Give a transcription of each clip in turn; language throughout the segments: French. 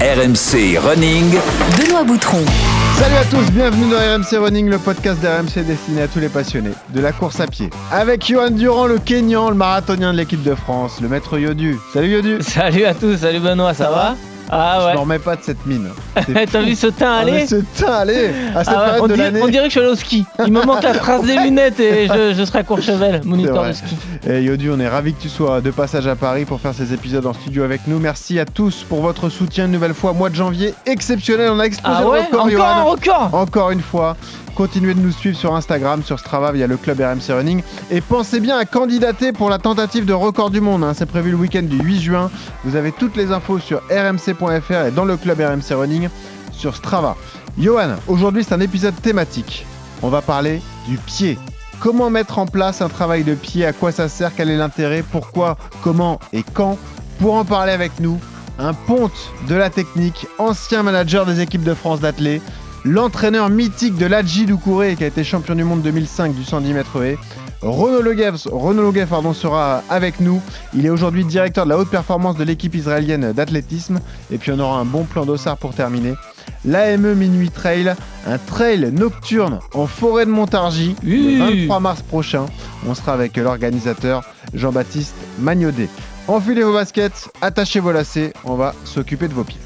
RMC Running. Benoît Boutron. Salut à tous, bienvenue dans RMC Running, le podcast d'RMC destiné à tous les passionnés de la course à pied. Avec Johan Durand, le Kenyan, le marathonien de l'équipe de France, le maître Yodu. Salut Yodu. Salut à tous, salut Benoît, ça, va? Ah Je ouais. n'en remets pas de cette mine. T'as vu ce teint Ah, aller ce teint, allez, à cette Ah ouais, on, de dirait, l'année. on dirait que je suis allé au ski. Il me manque la trace des lunettes et je, je serai à Courchevel, moniteur de ski. Et Yodu, on est ravis que tu sois de passage à Paris pour faire ces épisodes en studio avec nous. Merci à tous pour votre soutien une nouvelle fois. Mois de janvier exceptionnel, on a explosé Ah le ouais record, Encore Johan. un record Encore une fois, continuez de nous suivre sur Instagram, sur Strava via le club RMC Running. Et pensez bien à candidater pour la tentative de record du monde. hein. C'est prévu le week-end du 8 juin. Vous avez toutes les infos sur rmc.fr et dans le club RMC Running sur Strava. Johan, aujourd'hui c'est un épisode thématique. On va parler du pied. Comment mettre en place un travail de pied? À quoi ça sert? Quel est l'intérêt? Pourquoi? Comment? Et quand? Pour en parler avec nous, un ponte de la technique, ancien manager des équipes de France d'athlètes, l'entraîneur mythique de l'Adji Doucouré qui a été champion du monde 2005 du 110 mètres haies. Renaud Leguev, pardon, sera avec nous. Il est aujourd'hui directeur de la haute performance de l'équipe israélienne d'athlétisme. Et puis on aura un bon plan d'ossard pour terminer. L'AME Minuit Trail, un trail nocturne en forêt de Montargis le Uhh. 23 mars prochain. On sera avec l'organisateur Jean-Baptiste Magnodet. Enfilez vos baskets, attachez vos lacets, on va s'occuper de vos pieds.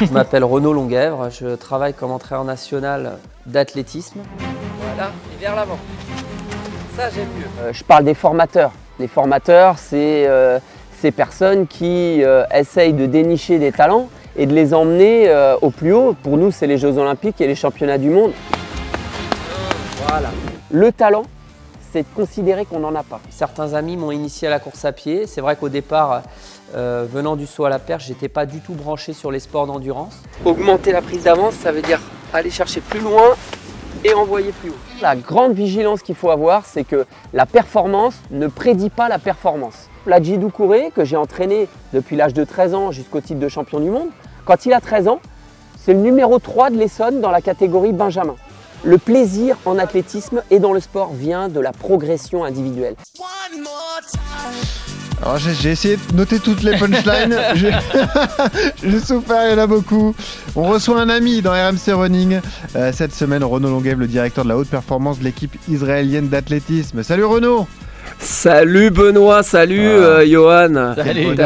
Je m'appelle Renaud Longuèvre, je travaille comme entraîneur national d'athlétisme. Voilà, et vers l'avant. Ça, j'aime mieux. Euh, je parle des formateurs. Les formateurs, c'est euh, ces personnes qui euh, essayent de dénicher des talents et de les emmener au plus haut. Pour nous, c'est les Jeux Olympiques et les championnats du monde. Voilà. Le talent, c'est de considérer qu'on n'en a pas. Certains amis m'ont initié à la course à pied. C'est vrai qu'au départ, euh, venant du saut à la perche, j'étais pas du tout branché sur les sports d'endurance. Augmenter la prise d'avance, ça veut dire aller chercher plus loin et envoyer plus haut. La grande vigilance qu'il faut avoir, c'est que la performance ne prédit pas la performance. Ladji Doucouré, que j'ai entraîné depuis l'âge de 13 ans jusqu'au titre de champion du monde, quand il a 13 ans, c'est le numéro 3 de l'Essonne dans la catégorie Benjamin. Le plaisir en athlétisme et dans le sport vient de la progression individuelle. Alors j'ai j'ai essayé de noter toutes les punchlines. J'ai j'ai souffert, il y en a beaucoup. On reçoit un ami dans RMC Running. Euh, cette semaine, Renaud Longuev, le directeur de la haute performance de l'équipe israélienne d'athlétisme. Salut Renaud Salut Benoît, salut Ah. euh, Johan. Salut.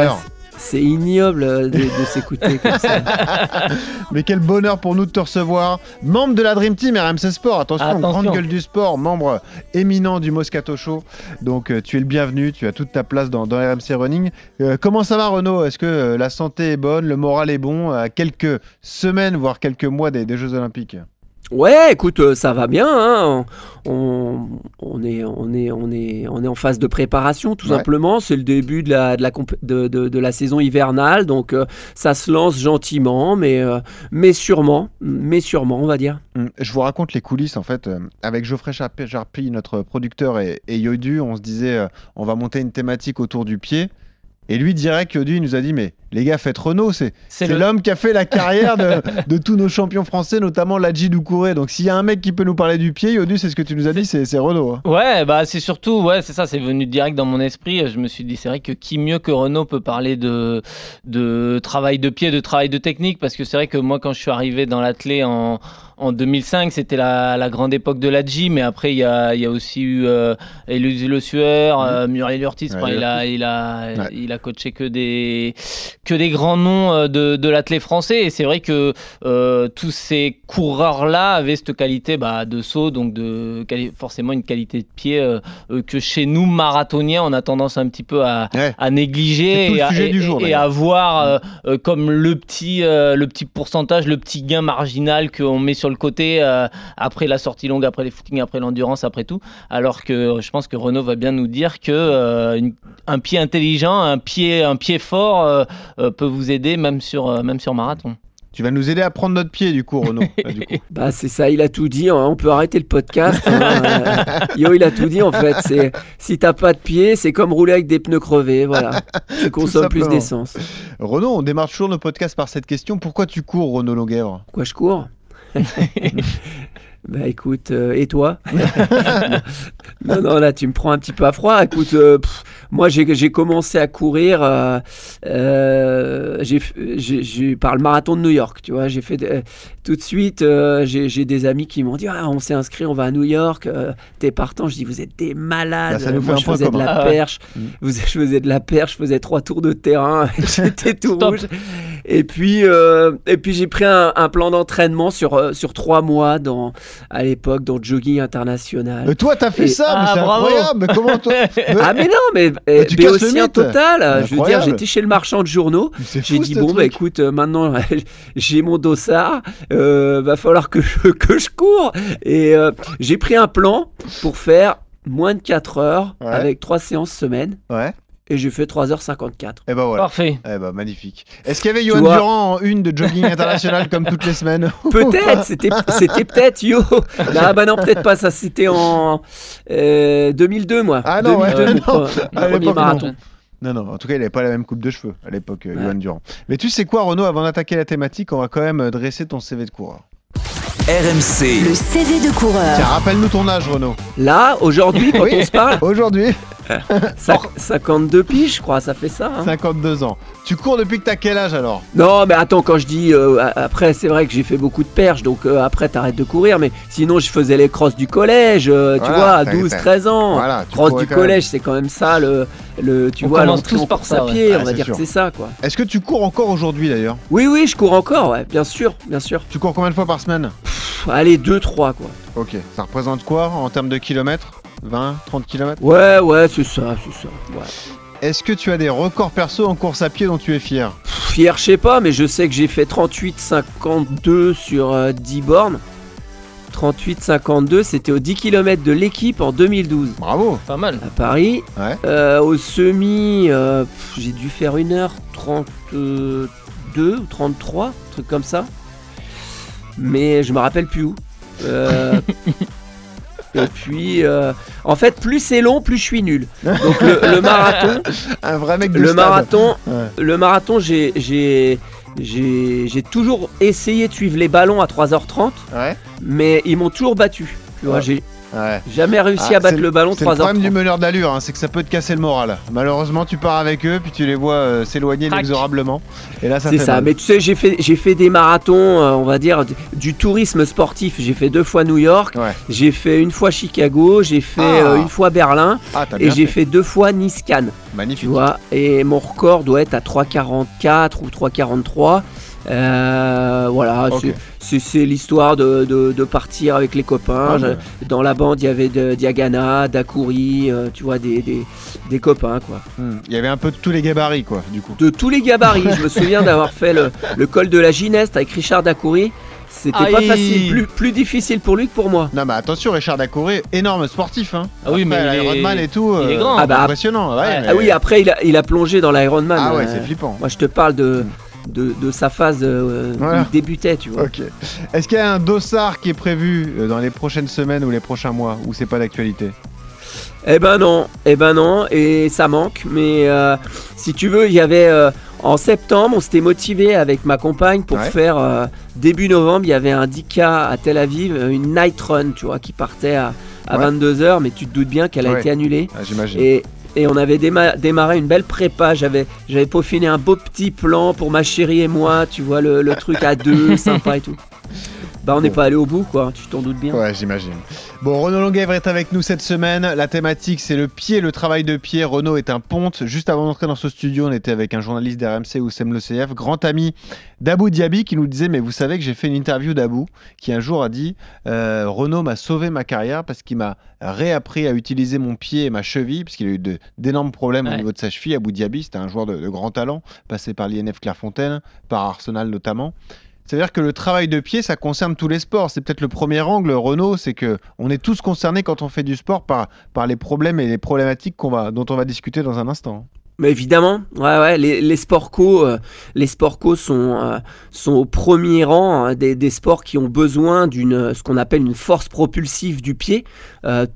C'est ignoble euh, de, de s'écouter comme ça. Mais quel bonheur pour nous de te recevoir. Membre de la Dream Team RMC Sport. Attention, Attention. grande gueule du sport, membre éminent du Moscato Show. Donc euh, tu es le bienvenu, tu as toute ta place dans, dans RMC Running. Euh, comment ça va Renaud? Est-ce que euh, la santé est bonne, le moral est bon? À quelques semaines, voire quelques mois des, des Jeux Olympiques? Ouais, écoute, euh, ça va bien. hein. On, on est, on, est, on, est, on est en phase de préparation, tout Ouais. simplement. C'est le début de la, de la, comp- de, de- de la saison hivernale, donc euh, ça se lance gentiment, mais, euh, mais sûrement, mais sûrement, on va dire. Hum, Je vous raconte les coulisses en fait. Avec Geoffrey Charp- Jarpy, notre producteur, et, et Yodu, on se disait on va monter une thématique autour du pied. Et lui, direct, Yodu, il nous a dit mais les gars, faites Renault, c'est le- l'homme qui a fait la carrière de, de tous nos champions français, notamment Ladji Doucouré. Donc s'il y a un mec qui peut nous parler du pied, Yodu, c'est ce que tu nous as dit, c'est Renault. hein. Ouais, bah c'est surtout, ouais, c'est ça, c'est venu direct dans mon esprit. Je me suis dit, c'est vrai que qui mieux que Renault peut parler de, de travail de pied, de travail de technique, parce que c'est vrai que moi, quand je suis arrivé dans l'athlé en, en 2005, c'était la, la grande époque de l'Adji, mais après, il y a, il y a aussi eu euh, Le Sueur, euh, Muriel Urtis, Ouais, enfin, il, a, il, a, Ouais. il a coaché que des, que des grands noms euh, de, de l'athlé français, et c'est vrai que euh, tous ces coureurs-là avaient cette qualité bah, de saut, donc de forcément une qualité de pied euh, que chez nous marathoniens on a tendance un petit peu à, Ouais. à négliger et, à, et- jour, et à voir euh, euh, comme le petit, le petit pourcentage, le petit gain marginal qu'on met sur le côté après la sortie longue, après les footings, après l'endurance, après tout. Alors que je pense que Renault va bien nous dire que une- un pied intelligent, un pied, un pied fort peut vous aider même sur, euh, même sur marathon. Tu vas nous aider à prendre notre pied, du coup, Renaud. là, du coup. Bah c'est ça, il a tout dit. hein. On peut arrêter le podcast. hein. Euh, Yo, il a tout dit en fait. C'est si t'as pas de pied, c'est comme rouler avec des pneus crevés. Voilà, tu consommes plus d'essence. Renaud, on démarre toujours nos podcasts par cette question. Pourquoi tu cours, Renaud Longuèvre Pourquoi je cours? Bah écoute, euh, et toi Non, non, là tu me prends un petit peu à froid. Écoute, euh, pff, moi j'ai commencé à courir euh, euh, par le marathon de New York, tu vois. J'ai fait tout de suite, j'ai des amis qui m'ont dit ah, on s'est inscrit, on va à New York, t'es partant. Je dis vous êtes des malades. Bah, ça nous moi je faisais de la Ah perche, Mm. vous, je faisais de la perche, je faisais trois tours de terrain, j'étais tout rouge. Et puis, et puis j'ai pris un, un plan d'entraînement sur, sur trois mois dans, à l'époque dans le jogging international. Mais toi, t'as fait Et- ça, mais Ah, c'est incroyable. Mais comment toi Mais- Ah mais non, mais, Mais tu mais un mythe. total. Je veux dire, j'étais chez le marchand de journaux. J'ai dit bon bah écoute euh, maintenant j'ai mon dossard, euh, va falloir que je, que je cours et euh, j'ai pris un plan pour faire moins de 4 heures Ouais. avec trois séances semaine Ouais. Et j'ai fait 3h54. Et ben voilà. Parfait. Eh ben magnifique. Est-ce qu'il y avait Johan vois- Durand en une de jogging international comme toutes les semaines Peut-être, c'était c'était peut-être yo. Non bah non peut-être pas ça c'était en euh, 2002 moi. Ah non, ouais, 2002, mon non. pre- mon À premier l'époque, marathon. Non, non, en tout cas, il n'avait pas la même coupe de cheveux à l'époque, euh, Ouais. Johan Durand. Mais tu sais quoi, Renaud, avant d'attaquer la thématique, on va quand même dresser ton CV de coureur. RMC, Le CV de coureur. Tiens, rappelle-nous ton âge, Renaud. Là aujourd'hui quand Oui. on se parle, Aujourd'hui, Cinq- 52 piges, je crois, ça fait ça. hein. 52 ans. Tu cours depuis que t'as quel âge alors? Non, mais attends, quand je dis euh, a- après, c'est vrai que j'ai fait beaucoup de perches, donc euh, après t'arrêtes de courir, mais sinon je faisais les crosses du collège, euh, tu Voilà, vois, à t'as- 12, t'as- 13 ans. Voilà, tu Cross courais du quand même. collège, c'est quand même ça le, le tu On vois, commence tous par ouais. pied, Ouais, on va dire sûr. que c'est ça, quoi. Est-ce que tu cours encore aujourd'hui d'ailleurs? Oui, oui, je cours encore, ouais, bien sûr, bien sûr. Tu cours combien de fois par semaine? Pff, allez, 2, 3, quoi. Ok. Ça représente quoi en termes de kilomètres? 20, 30 kilomètres? Ouais, ouais, c'est ça, c'est ça. Ouais. Est-ce que tu as des records perso en course à pied dont tu es fier? Pff, Hier, je sais pas, mais je sais que j'ai fait 38-52 sur euh, 10 bornes. 38-52, c'était aux 10 km de l'équipe en 2012. Bravo Pas mal. à Paris. Ouais. Euh, au semi, euh, pff, j'ai dû faire 1h32 ou 33, un truc comme ça. Mais je me rappelle plus où. Euh, et puis, euh, en fait, plus c'est long, plus je suis nul. Donc le, le marathon, Un vrai mec du le stade. marathon, Ouais. le marathon, j'ai, j'ai, j'ai, toujours essayé de suivre les ballons à 3h30, Ouais. mais ils m'ont toujours battu. Tu vois, Ouais. Ouais. jamais réussi Ah, à battre le ballon C'est le 3h30. problème du meneur d'allure, hein, c'est que ça peut te casser le moral. Malheureusement, tu pars avec eux, puis tu les vois euh, s'éloigner inexorablement. Et là, ça C'est ça, mal. mais tu sais, j'ai fait, j'ai fait des marathons, euh, on va dire, du tourisme sportif. J'ai fait deux fois New York, Ouais. j'ai fait une fois Chicago, j'ai fait Ah. euh, une fois Berlin Ah, et j'ai fait. fait deux fois Nice-Cannes. Tu Magnifique. vois, et mon record doit être à 3,44 ou 3,43. Euh, voilà, c'est- l'histoire de, de- de partir avec les copains. Ah, Je-. Dans la bande, il y avait de, Diagana, Dacoury, euh, tu vois, des, des, des copains, quoi. Hmm. Il y avait un peu de tous les gabarits, quoi, du coup. de tous les gabarits. Je me souviens d'avoir fait le, le col de la Gineste avec Richard Dacoury. C'était pas facile, plus, plus difficile pour lui que pour moi. Non, mais attention, Richard Dacoury, énorme sportif. Hein. Ah oui, Après, mais il est- l'Ironman et tout. il est euh, grand. Ah bah, impressionnant. Ouais, Ouais. mais- Ah oui, après il a, il a plongé dans l'Ironman. Ah ouais, Euh, c'est flippant. Moi je te parle de, de, de sa phase euh, Voilà. où il débutait, tu vois. Ok. Est-ce qu'il y a un dossard qui est prévu euh, dans les prochaines semaines ou les prochains mois ou c'est pas d'actualité? Eh ben non, eh ben non, et ça manque. Mais euh, si tu veux, il y avait euh, en septembre, on s'était motivé avec ma compagne pour Ouais. faire début novembre. Il y avait un 10K à Tel Aviv, une night run, tu vois, qui partait à, à Ouais. 22h, mais tu te doutes bien qu'elle a Ouais. été annulée. ah, J'imagine. Et, et on avait déma- démarré une belle prépa. J'avais, j'avais peaufiné un beau petit plan pour ma chérie et moi. Tu vois, le, le truc à deux, sympa et tout. Bah, on n'est Bon. pas allé au bout, quoi. Tu t'en doutes bien. Ouais, j'imagine. Bon, Renaud Longuèvre est avec nous cette semaine. La thématique, c'est le pied, le travail de pied. Renaud est un ponte. Juste avant d'entrer dans ce studio, on était avec un journaliste d'RMC, Oussem Le CF, grand ami d'Abou Diaby, qui nous disait Mais vous savez que j'ai fait une interview d'Abou, qui un jour a dit euh, Renaud m'a sauvé ma carrière parce qu'il m'a réappris à utiliser mon pied et ma cheville, parce qu'il a eu d'énormes problèmes au niveau de sa cheville. Abou Diaby, c'était un joueur de, de grand talent, passé par l'INF Clairefontaine, par Arsenal notamment. C'est-à-dire que le travail de pied, ça concerne tous les sports. C'est peut-être le premier angle, Renaud, c'est que on est tous concernés quand on fait du sport par, les problèmes et les problématiques dont on va discuter dans un instant. Mais évidemment, les, les sports co, euh, les co sont, euh, sont au premier rang hein, des, sports qui ont besoin d'une, ce qu'on appelle une force propulsive du pied. Euh,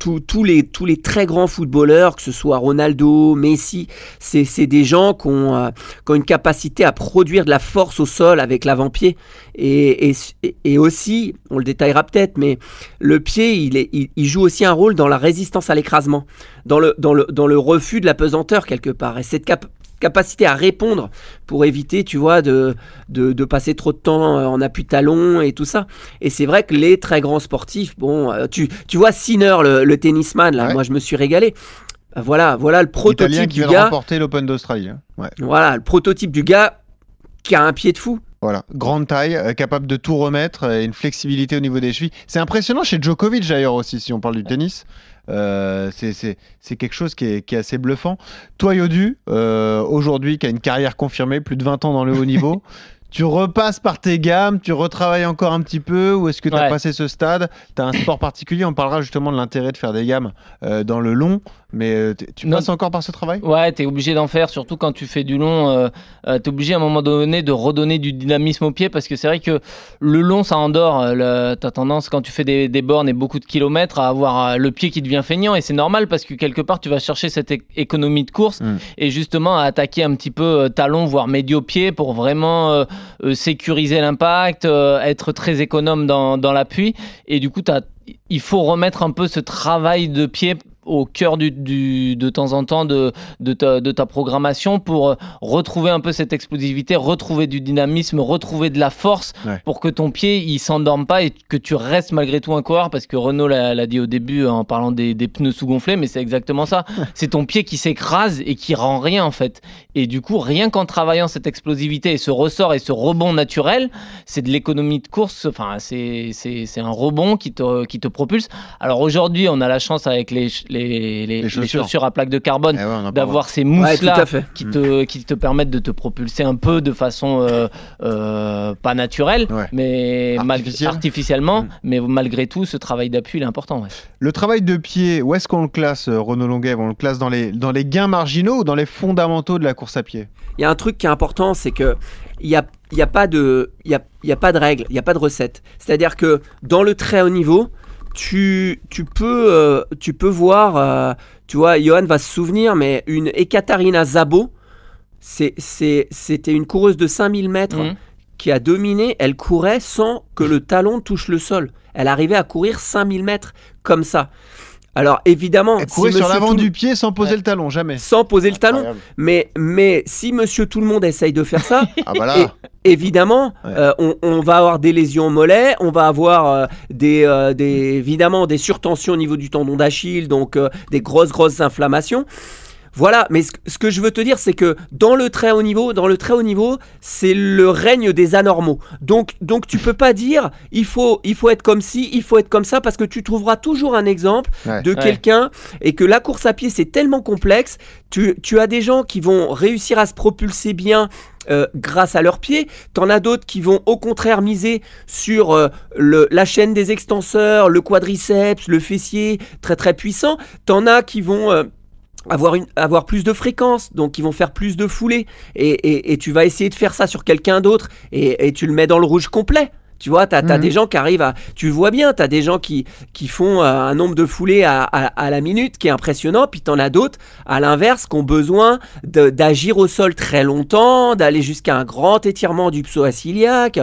les, tous les très grands footballeurs, que ce soit Ronaldo, Messi, c'est, des gens qui ont, euh, qui ont une capacité à produire de la force au sol avec l'avant-pied. Et, et, et aussi, on le détaillera peut-être, mais le pied, il, est, il, il joue aussi un rôle dans la résistance à l'écrasement, dans le, dans, le, dans le refus de la pesanteur quelque part. Et cette cap capacité à répondre pour éviter, tu vois, de, de, de, passer trop de temps euh, en appui talon et tout ça. Et c'est vrai que les très grands sportifs, bon, euh, tu, tu vois Sinner, le, le tennisman, là, Ouais. moi je me suis régalé. Voilà, voilà le prototype qui du vient gars. l'Open d'Australie. hein. Ouais. Voilà, le prototype du gars qui a un pied de fou. Voilà, grande taille, euh, capable de tout remettre, euh, une flexibilité au niveau des chevilles. C'est impressionnant chez Djokovic d'ailleurs aussi, si on parle du tennis. Euh, c'est- quelque chose qui est, qui est assez bluffant. Toi, Yodu, euh, aujourd'hui, qui a une carrière confirmée, plus de 20 ans dans le haut niveau, tu repasses par tes gammes, tu retravailles encore un petit peu, ou est-ce que tu as Ouais. passé ce stade? Tu as un sport particulier, on parlera justement de l'intérêt de faire des gammes euh, dans le long, mais euh, tu Non. passes encore par ce travail? Ouais, t'es obligé d'en faire, surtout quand tu fais du long. Euh, euh, t'es obligé à un moment donné de redonner du dynamisme au pied parce que c'est vrai que le long ça endort. Euh, le- T'as tendance quand tu fais des, des bornes et beaucoup de kilomètres à avoir le pied qui devient feignant et c'est normal parce que quelque part tu vas chercher cette économie de course Mm. et justement à attaquer un petit peu euh, talon voire médio-pied pour vraiment sécuriser l'impact, être très économe dans, dans l'appui et du coup il faut remettre un peu ce travail de pied au cœur du, du- de temps en temps de, de, ta, de ta programmation pour euh, retrouver un peu cette explosivité, retrouver du dynamisme, retrouver de la force Ouais. pour que ton pied il s'endorme pas et que tu restes malgré tout un coureur parce que Renault l'a dit au début en parlant des, des pneus sous-gonflés mais c'est exactement ça. C'est ton pied qui s'écrase et qui rend rien en fait. Et du coup rien qu'en travaillant cette explosivité et ce ressort et ce rebond naturel c'est de l'économie de course enfin c'est un rebond qui te, qui te propulse. Alors aujourd'hui on a la chance avec les, les, les, les chaussures. chaussures à plaque de carbone Eh ouais, d'avoir ces Ouais, mousses tout là à fait. qui te, qui te permettent de te propulser un peu de façon euh, euh, pas naturelle, Ouais. mais malgré- Artificielle. artificiellement, Mm. mais malgré tout, ce travail d'appui il est important. ouais. Le travail de pied, où est-ce qu'on le classe, euh, Renaud Longuet? On le classe dans les, dans les gains marginaux ou dans les fondamentaux de la course à pied? Il y a un truc qui est important, c'est que il y a, il y a pas de, il y a, il y a pas de règle, il y a pas de recette. C'est-à-dire que dans le très haut niveau, tu, tu peux, euh, tu peux voir, euh, tu vois, Johan va se souvenir, mais une Ekaterina Zabo, c'est, c'est, c'était une coureuse de 5000 mètres Mhm. qui a dominé, elle courait sans que le talon touche le sol. Elle arrivait à courir 5000 mètres comme ça. Alors évidemment, Elle si courait sur l'avant tout- du pied sans poser Ouais. le talon, jamais. sans poser le talon, mais, mais si monsieur tout le monde essaye de faire ça, Ah bah là, évidemment, Ouais. euh, on, on va avoir des lésions au mollet, on va avoir euh, des, euh, des, évidemment des surtensions au niveau du tendon d'Achille, donc euh, des grosses, grosses inflammations. Voilà, mais ce, que je veux te dire, c'est que dans le très haut niveau, dans le très haut niveau, c'est le règne des anormaux. Donc, donc tu peux pas dire il faut, il faut être comme ci, il faut être comme ça, parce que tu trouveras toujours un exemple Ouais. de Ouais. quelqu'un et que la course à pied c'est tellement complexe. Tu, tu as des gens qui vont réussir à se propulser bien euh, grâce à leurs pieds. T'en as d'autres qui vont au contraire miser sur euh, le, la chaîne des extenseurs, le quadriceps, le fessier, très très puissant. T'en as qui vont euh, avoir, une, avoir plus de fréquence, donc qui vont faire plus de foulées. Et, et- et tu vas essayer de faire ça sur quelqu'un d'autre et, et tu le mets dans le rouge complet. Tu vois, tu as, Mhm. des gens qui arrivent à... Tu vois bien, tu as des gens qui, qui font euh, un nombre de foulées à, à- à la minute qui est impressionnant, puis tu en as d'autres, à l'inverse, qui ont besoin d'agir au sol très longtemps, d'aller jusqu'à un grand étirement du psoas-iliaque.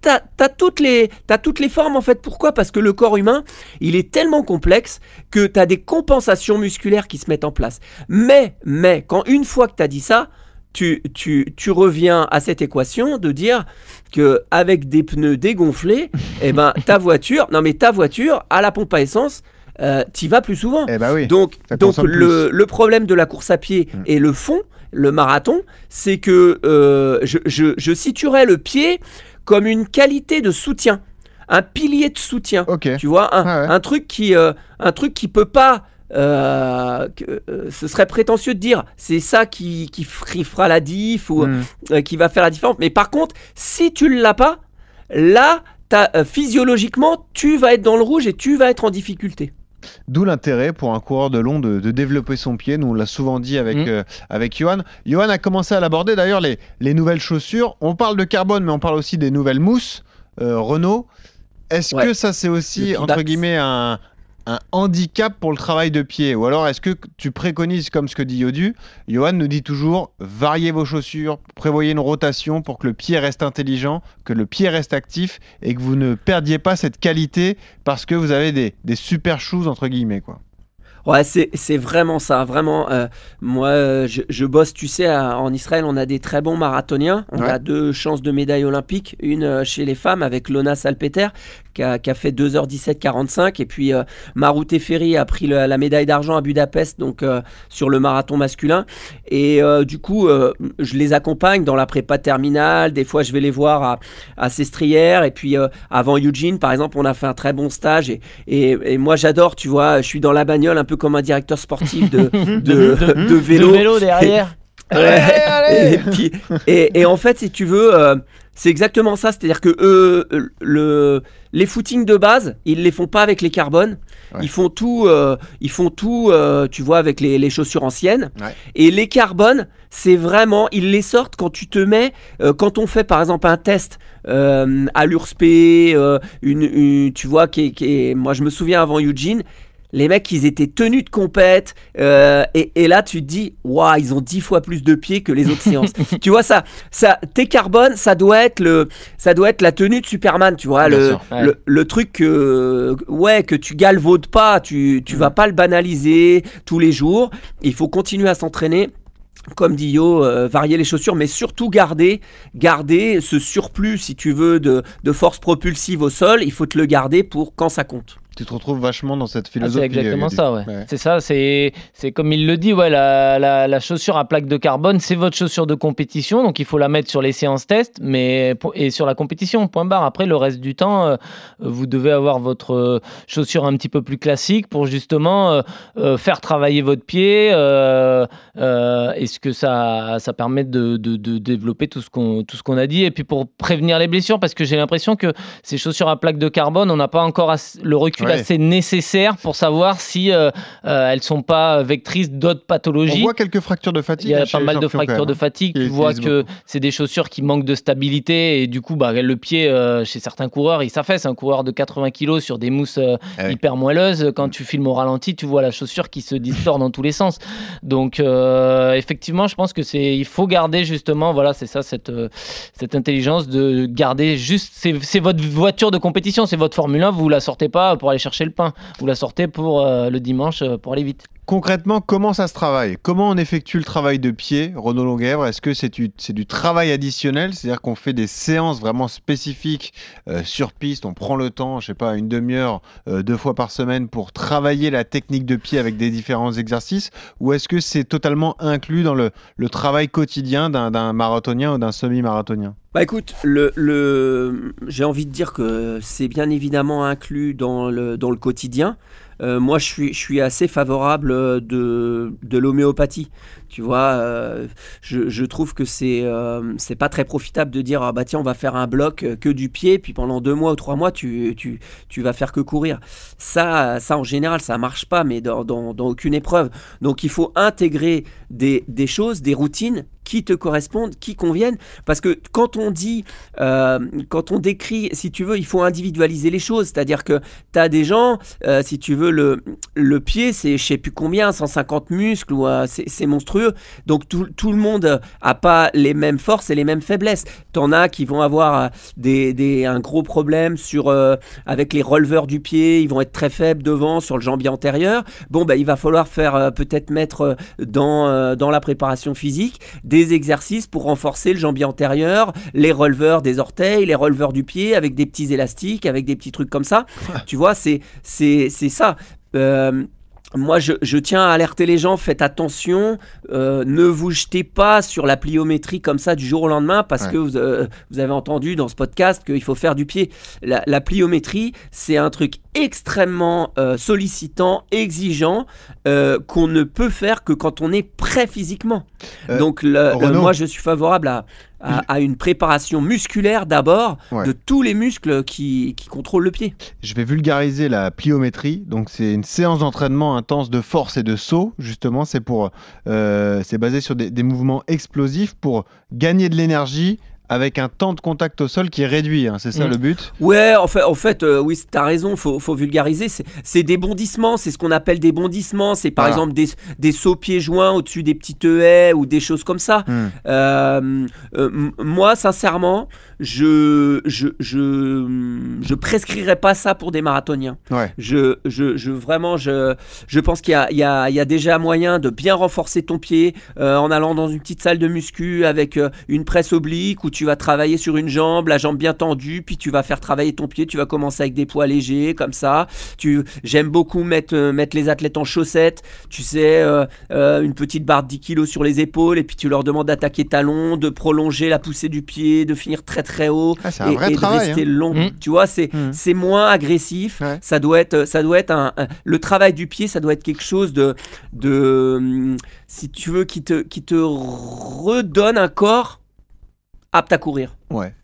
T'as as toutes, les- t'as toutes les formes en fait. Pourquoi? Parce que le corps humain, il est tellement complexe que tu as des compensations musculaires qui se mettent en place. Mais, mais, quand une fois que tu as dit ça, tu, tu, tu reviens à cette équation de dire que avec des pneus dégonflés, eh ben, ta voiture, non mais ta voiture, à la pompe à essence, euh, t'y vas plus souvent. eh oui. Donc, donc le, le problème de la course à pied Mm. et le fond, le marathon, c'est que euh, je, je, je situerais le pied comme une qualité de soutien, un pilier de soutien. Tu vois, un, Ah ouais. un truc qui, euh, un truc qui peut pas. euh, que, euh, ce serait prétentieux de dire c'est ça qui, qui fera la diff ou Hmm. euh, qui va faire la différence. Mais par contre, si tu l'as pas, là, physiologiquement, tu vas être dans le rouge et tu vas être en difficulté. D'où l'intérêt pour un coureur de long de, de développer son pied. Nous, on l'a souvent dit avec, Mhm. euh, avec Johan. Johan a commencé à l'aborder d'ailleurs, les, les nouvelles chaussures. On parle de carbone, mais on parle aussi des nouvelles mousses. Euh, Renault. Est-ce Ouais. que ça, c'est aussi, entre guillemets, un, un handicap pour le travail de pied Ou alors est-ce que tu préconises, comme ce que dit Yodu, Johan nous dit toujours, variez vos chaussures, prévoyez une rotation pour que le pied reste intelligent, que le pied reste actif et que vous ne perdiez pas cette qualité parce que vous avez des, super shoes, entre guillemets. quoi. Ouais, c'est vraiment ça. Vraiment, euh, moi, je, je, bosse, tu sais, en Israël, on a des très bons marathoniens. On a deux chances de médaille olympique. Une euh, chez les femmes avec Lona Salpeter, qui a, qui a fait 2h17-45. Et puis, euh, Marou Teferi a pris la médaille d'argent à Budapest, donc euh, sur le marathon masculin. Et du coup, je les accompagne dans la prépa terminale. Des fois, je vais les voir à, à Sestrières. Et puis, avant Eugene, par exemple, on a fait un très bon stage. Et, et, et moi, j'adore, tu vois, je suis dans la bagnole un peu comme un directeur sportif de, de, de, vélo. De vélo derrière. Et, puis, et, et, en fait, si tu veux, euh, c'est exactement ça. C'est-à-dire que eux, le, les footings de base, ils les font pas avec les carbones. Ouais. Ils font tout, euh, ils font tout, euh, tu vois, avec les, les chaussures anciennes. Ouais. Et les carbones, c'est vraiment, ils les sortent quand tu te mets, euh, quand on fait par exemple un test euh, à l'URSP, une, une, tu vois, qui qui est, moi je me souviens avant Eugene, les mecs, ils étaient tenus de compète. Euh, et, et, là, tu te dis, waouh, ils ont dix fois plus de pieds que les autres séances. tu vois, ça, ça, tes carbones, ça doit être le, ça doit être la tenue de Superman, tu vois, le, ouais. le, le, truc que, ouais, que tu galvaudes pas, tu, tu mmh. vas pas le banaliser tous les jours. Il faut continuer à s'entraîner comme dit Yo, euh, varier les chaussures, mais surtout garder, garder ce surplus, si tu veux, de, de force propulsive au sol. Il faut te le garder pour quand ça compte tu te retrouves vachement dans cette philosophie. Ah, c'est exactement ça, ouais. ouais. C'est ça, c'est, c'est comme il le dit, ouais, la, la, la, chaussure à plaque de carbone, c'est votre chaussure de compétition, donc il faut la mettre sur les séances test, mais et sur la compétition, point barre. Après, le reste du temps, euh, vous devez avoir votre chaussure un petit peu plus classique pour justement euh, euh, faire travailler votre pied. Est-ce que ça, ça permet de, de, de, développer tout ce qu'on, tout ce qu'on a dit, et puis pour prévenir les blessures, parce que j'ai l'impression que ces chaussures à plaque de carbone, on n'a pas encore le recul ouais. assez nécessaire pour savoir si euh, euh, elles sont pas vectrices d'autres pathologies. On voit quelques fractures de fatigue. Il y a pas mal de fractures de fatigue. Tu vois que c'est des chaussures qui manquent de stabilité et du coup, bah, le pied, euh, chez certains coureurs, il s'affaisse. Un coureur de 80 kg sur des mousses ah hyper moelleuses, quand tu filmes au ralenti, tu vois la chaussure qui se distord dans tous les sens. Donc, effectivement, je pense que c'est, il faut garder justement, voilà, c'est ça, cette, cette intelligence de garder juste, c'est votre voiture de compétition, c'est votre Formule 1, vous la sortez pas pour aller chercher le pain. Vous la sortez pour euh, le dimanche euh, pour aller vite. Concrètement, comment ça se travaille? Comment on effectue le travail de pied, Renaud Longuèvre? Est-ce que c'est du, travail additionnel? C'est-à-dire qu'on fait des séances vraiment spécifiques euh, sur piste, on prend le temps, je sais pas, une demi-heure, deux fois par semaine pour travailler la technique de pied avec des différents exercices? Ou est-ce que c'est totalement inclus dans le travail quotidien d'un marathonien ou d'un semi-marathonien? Bah écoute, le, le... j'ai envie de dire que c'est bien évidemment inclus dans le, dans le quotidien. Euh, moi, je suis, je suis assez favorable de, de l'homéopathie. Tu vois, euh, je, trouve que c'est euh, c'est pas très profitable de dire ah bah tiens on va faire un bloc que du pied puis pendant deux mois ou trois mois tu, tu, tu vas faire que courir. Ça ça en général ça marche pas mais dans, dans, aucune épreuve. Donc il faut intégrer des, des choses, des routines qui te correspondent, qui conviennent. Parce que quand on dit, euh, quand on décrit, si tu veux, il faut individualiser les choses. C'est-à-dire que tu as des gens, euh, si tu veux, le, le pied, c'est je sais plus combien, 150 muscles, ou euh, c'est monstrueux. Donc tout, tout, le monde a pas les mêmes forces et les mêmes faiblesses. Tu en as qui vont avoir des, des, un gros problème sur, euh, avec les releveurs du pied, ils vont être très faibles devant, sur le jambier antérieur. Bon, bah, il va falloir faire euh, peut-être mettre dans, dans la préparation physique des exercices pour renforcer le jambier antérieur, les releveurs des orteils, les releveurs du pied avec des petits élastiques, avec des petits trucs comme ça. tu vois, c'est c'est ça. Euh, moi, je, je, tiens à alerter les gens, faites attention, euh, ne vous jetez pas sur la pliométrie comme ça du jour au lendemain, parce ouais. que vous, euh, vous, avez entendu dans ce podcast qu'il faut faire du pied. La, la pliométrie, c'est un truc extrêmement euh, sollicitant, exigeant, euh, qu'on ne peut faire que quand on est prêt physiquement. Euh, Donc, le, moi, je suis favorable à, à, à une préparation musculaire d'abord ouais. de tous les muscles qui, qui, contrôlent le pied. Je vais vulgariser la pliométrie. Donc, c'est une séance d'entraînement intense de force et de saut. Justement, c'est pour, c'est basé sur des, des mouvements explosifs pour gagner de l'énergie avec un temps de contact au sol qui est réduit. hein, c'est ça Mm. le but. Ouais, en fait, en fait euh, oui, t'as raison, faut, faut vulgariser. C'est- des bondissements, c'est ce qu'on appelle des bondissements. C'est par Voilà. exemple des, des sauts pieds joints au-dessus des petites haies ou des choses comme ça. Mm. Euh, euh, moi, sincèrement, je, je, je, je prescrirais pas ça pour des marathoniens. Ouais. Je, je, je vraiment, je, je pense qu'il y a, il y, a, il y a déjà moyen de bien renforcer ton pied en allant dans une petite salle de muscu avec une presse oblique où tu vas travailler sur une jambe, la jambe bien tendue, puis tu vas faire travailler ton pied. Tu vas commencer avec des poids légers comme ça. Tu, j'aime beaucoup mettre, euh, mettre les athlètes en chaussettes. Tu sais, euh, euh, une petite barre de 10 kilos sur les épaules et puis tu leur demandes d'attaquer talon, de prolonger la poussée du pied, de finir très très haut Ah, c'est un et, vrai et de rester hein. long. Mm. Tu vois, c'est Mm. c'est moins agressif. Ouais. Ça doit être, ça doit être un, un- le travail du pied, ça doit être quelque chose de, de, hum, si tu veux, qui te, qui te redonne un corps apte à courir. Ouais.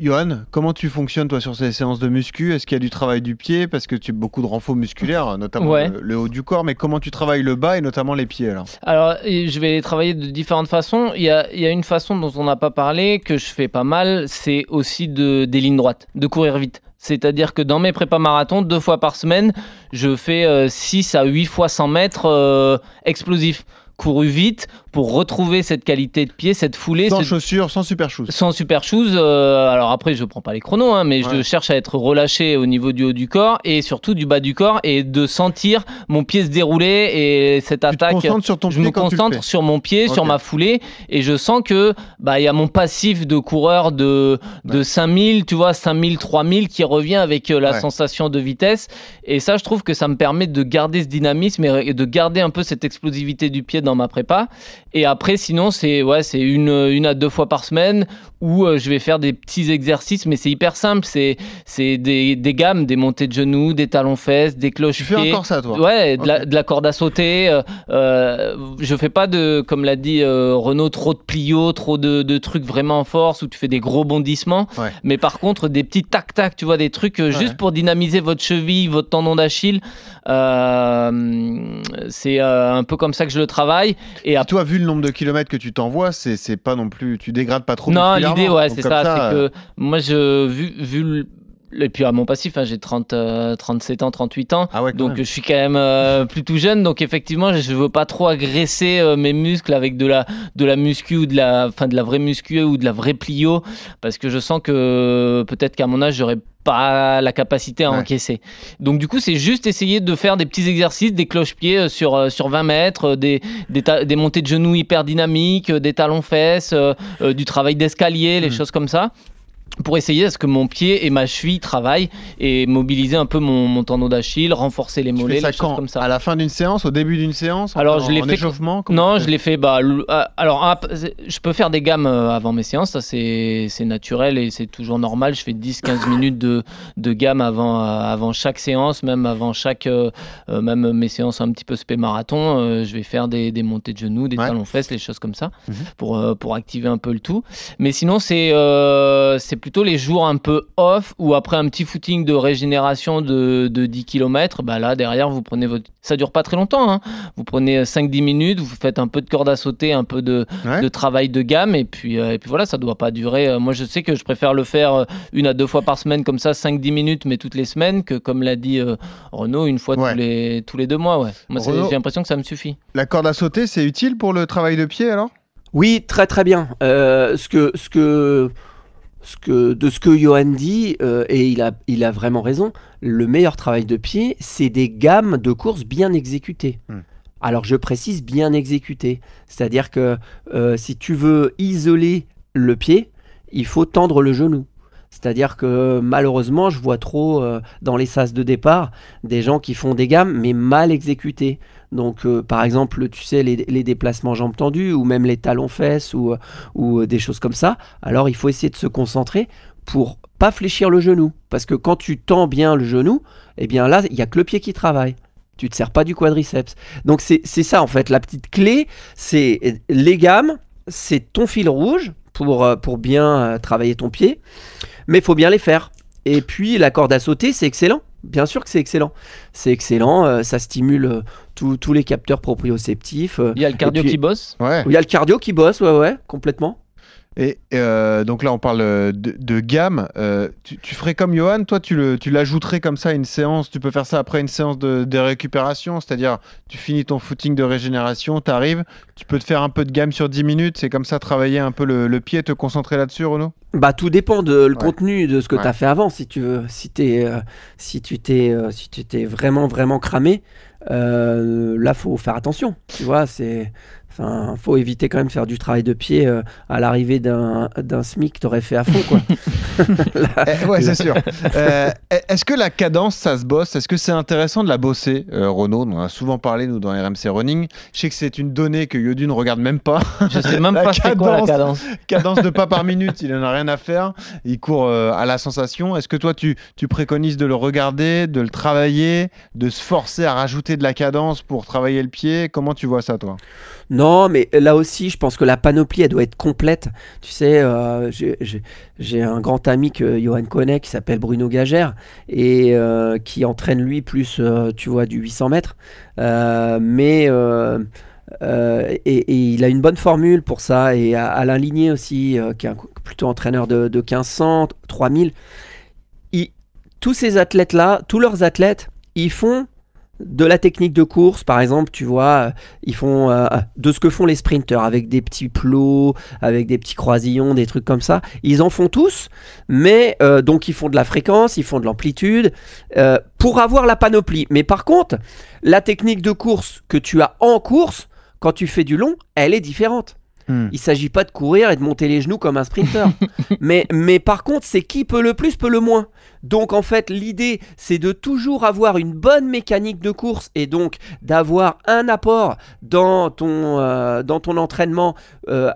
Johan, comment tu fonctionnes toi sur ces séances de muscu? Est-ce qu'il y a du travail du pied? Parce que tu as beaucoup de renfort musculaire, notamment Ouais. le, le haut du corps, mais comment tu travailles le bas et notamment les pieds alors? Alors, je vais les travailler de différentes façons. Il y a, il y a une façon dont on n'a pas parlé, que je fais pas mal, c'est aussi de, des lignes droites, de courir vite. C'est-à-dire que dans mes prépas marathons, deux fois par semaine, je fais 6 à 8 fois 100 mètres euh, explosifs. Couru vite pour retrouver cette qualité de pied, cette foulée. Sans chaussures, sans super shoes. sans super shoes, euh, alors après je prends pas les chronos, hein, mais je cherche à être relâché au niveau du haut du corps et surtout du bas du corps et de sentir mon pied se dérouler et cette Tu attaque. concentres sur ton Je pied me concentre sur mon pied, sur ma foulée, et je sens que bah il y a mon passif de coureur de de Ouais. 5000, tu vois, 5000, 3000 qui revient avec euh, la Ouais. sensation de vitesse. Et ça, je trouve que ça me permet de garder ce dynamisme et de garder un peu cette explosivité du pied dans ma prépa. Et après, sinon, c'est ouais, c'est une une à deux fois par semaine où euh, je vais faire des petits exercices, mais c'est hyper simple. C'est c'est des, des gammes, des montées de genoux, des talons fesses, des cloches Tu fais encore ça toi Ouais, de, la, Ok. de la corde à sauter. euh, euh, je fais pas de, comme l'a dit euh, Renaud, trop de plio, trop de, de trucs vraiment en force où tu fais des gros bondissements. Ouais. Mais par contre, des petits tac-tac, tu vois, des trucs euh, Ouais. juste pour dynamiser votre cheville, votre tendon d'Achille. C'est un peu comme ça que je le travaille. Et Et après, toi, vu le nombre de kilomètres que tu t'envoies, c'est c'est pas non plus. Tu dégrades pas trop. non, l'idée, ouais, c'est ça. c'est euh, que moi, je, vu, vu le- et puis à mon passif, hein, j'ai 30, euh, 37 ans, 38 ans. Ah ouais, Donc même. je suis quand même euh, plutôt jeune, donc effectivement je veux pas trop agresser euh, mes muscles avec de la de la muscu ou de la enfin de la vraie muscu ou de la vraie plio, parce que je sens que peut-être qu'à mon âge j'aurais pas la capacité à Ouais. encaisser. Donc du coup c'est juste essayer de faire des petits exercices, des cloche-pieds euh, sur euh, sur 20 mètres, euh, des des, montées de genoux hyper dynamiques, des talons fesses, euh, euh, du travail d'escalier, les Mhm. choses comme ça pour essayer à ce que mon pied et ma cheville travaillent et mobiliser un peu mon, mon tendon d'Achille, renforcer les Tu mollets, fais ça les choses quand comme ça. À la fin d'une séance, au début d'une séance Alors, en, je l'ai fait- échauffement Non, je fais l'ai fait. Bah, ah, alors, je peux faire des gammes euh, avant mes séances, ça c'est naturel et c'est toujours normal. Je fais 10-15 minutes de, de gamme avant, euh, avant chaque séance, même avant chaque, euh, euh, même mes séances un petit peu spé marathon. euh, je vais faire des, des montées de genoux, des Ouais. talons fesses, les choses comme ça, Mhm. pour, euh, pour activer un peu le tout. Mais sinon, c'est euh, c'est plutôt les jours un peu off ou après un petit footing de régénération de, de 10 km. Bah là, derrière, vous prenez votre. Ça dure pas très longtemps. Hein. Vous prenez 5-10 minutes, vous faites un peu de corde à sauter, un peu de, Ouais. de travail de gamme, et puis, euh, et puis voilà, ça doit pas durer. euh, moi, je sais que je préfère le faire euh, une à deux fois par semaine, comme ça, 5-10 minutes, mais toutes les semaines, que comme l'a dit euh, Renaud, une fois Ouais. tous, les, tous les deux mois. Ouais. Moi, Renaud- j'ai l'impression que ça me suffit. La corde à sauter, c'est utile pour le travail de pied alors? Oui, très très bien. Euh, ce que, ce que, ce que, de ce que Johan dit, euh, et il a, il a vraiment raison, le meilleur travail de pied, c'est des gammes de courses bien exécutées. Hmm. Alors je précise bien exécutées. C'est-à-dire que euh, si tu veux isoler le pied, il faut tendre le genou. C'est-à-dire que malheureusement, je vois trop euh, dans les sas de départ des gens qui font des gammes mais mal exécutées. Donc, euh, par exemple, tu sais, les, déplacements jambes tendues ou même les talons fesses ou, euh, ou des choses comme ça. Alors, il faut essayer de se concentrer pour pas fléchir le genou. Parce que quand tu tends bien le genou, eh bien là, il y a que le pied qui travaille. Tu te sers pas du quadriceps. Donc, c'est ça, en fait. La petite clé, c'est les gammes, c'est ton fil rouge pour, pour bien travailler ton pied. Mais il faut bien les faire. Et puis, la corde à sauter, c'est excellent. Bien sûr que c'est excellent. C'est excellent. euh, ça stimule euh, tous- tous les capteurs proprioceptifs. euh, Il y a le cardio puis- qui bosse? Ouais. il y a le cardio qui bosse, ouais, ouais, complètement. Et euh, donc là, on parle de, de gamme. Euh, tu, tu, ferais comme Johan, toi, tu, le, tu l'ajouterais comme ça à une séance. Tu peux faire ça après une séance de, de récupération, c'est-à-dire tu finis ton footing de régénération, tu arrives, tu peux te faire un peu de gamme sur 10 minutes. C'est comme ça travailler un peu le, le pied, te concentrer là-dessus, Renaud? Bah, tout dépend de le contenu de ce que tu as fait avant. Si tu veux, si, es, euh, si tu t'es, euh, si tu t'es vraiment vraiment cramé, euh, là faut faire attention. Tu vois, c'est Enfin, faut éviter quand même de faire du travail de pied euh, à l'arrivée d'un, d'un SMIC, t'aurais fait à fond, quoi. Eh, ouais, c'est sûr. Euh, est-ce que la cadence, ça se bosse? Est-ce que c'est intéressant de la bosser, euh, Renaud? On a souvent parlé, nous, dans RMC Running. Je sais que c'est une donnée que Yodu ne regarde même pas. Je sais même pas cadence, quoi, la cadence. cadence de pas par minute, il en a rien à faire. Il court à la sensation. Est-ce que toi, tu, tu préconises de le regarder, de le travailler, de se forcer à rajouter de la cadence pour travailler le pied? Comment tu vois ça, toi? Non, mais là aussi, je pense que la panoplie, elle doit être complète. Tu sais, euh, j'ai un grand ami que Johan connaît qui s'appelle Bruno Gagère et euh, qui entraîne lui plus, euh, tu vois, du 800 mètres. mais. et, il a une bonne formule pour ça. Et Alain Ligné aussi, qui est plutôt entraîneur de, de 1500, 3000. tous ces athlètes-là, tous leurs athlètes, ils font de la technique de course, par exemple, tu vois, ils font euh, de ce que font les sprinters avec des petits plots, avec des petits croisillons, des trucs comme ça. Ils en font tous, mais euh, donc ils font de la fréquence, ils font de l'amplitude euh, pour avoir la panoplie. Mais par contre, la technique de course que tu as en course, quand tu fais du long, elle est différente. Hmm. Il s'agit pas de courir et de monter les genoux comme un sprinter. mais, mais par contre, c'est qui peut le plus, peut le moins. Donc en fait, l'idée, c'est de toujours avoir une bonne mécanique de course et donc d'avoir un apport dans ton, euh, dans ton entraînement euh,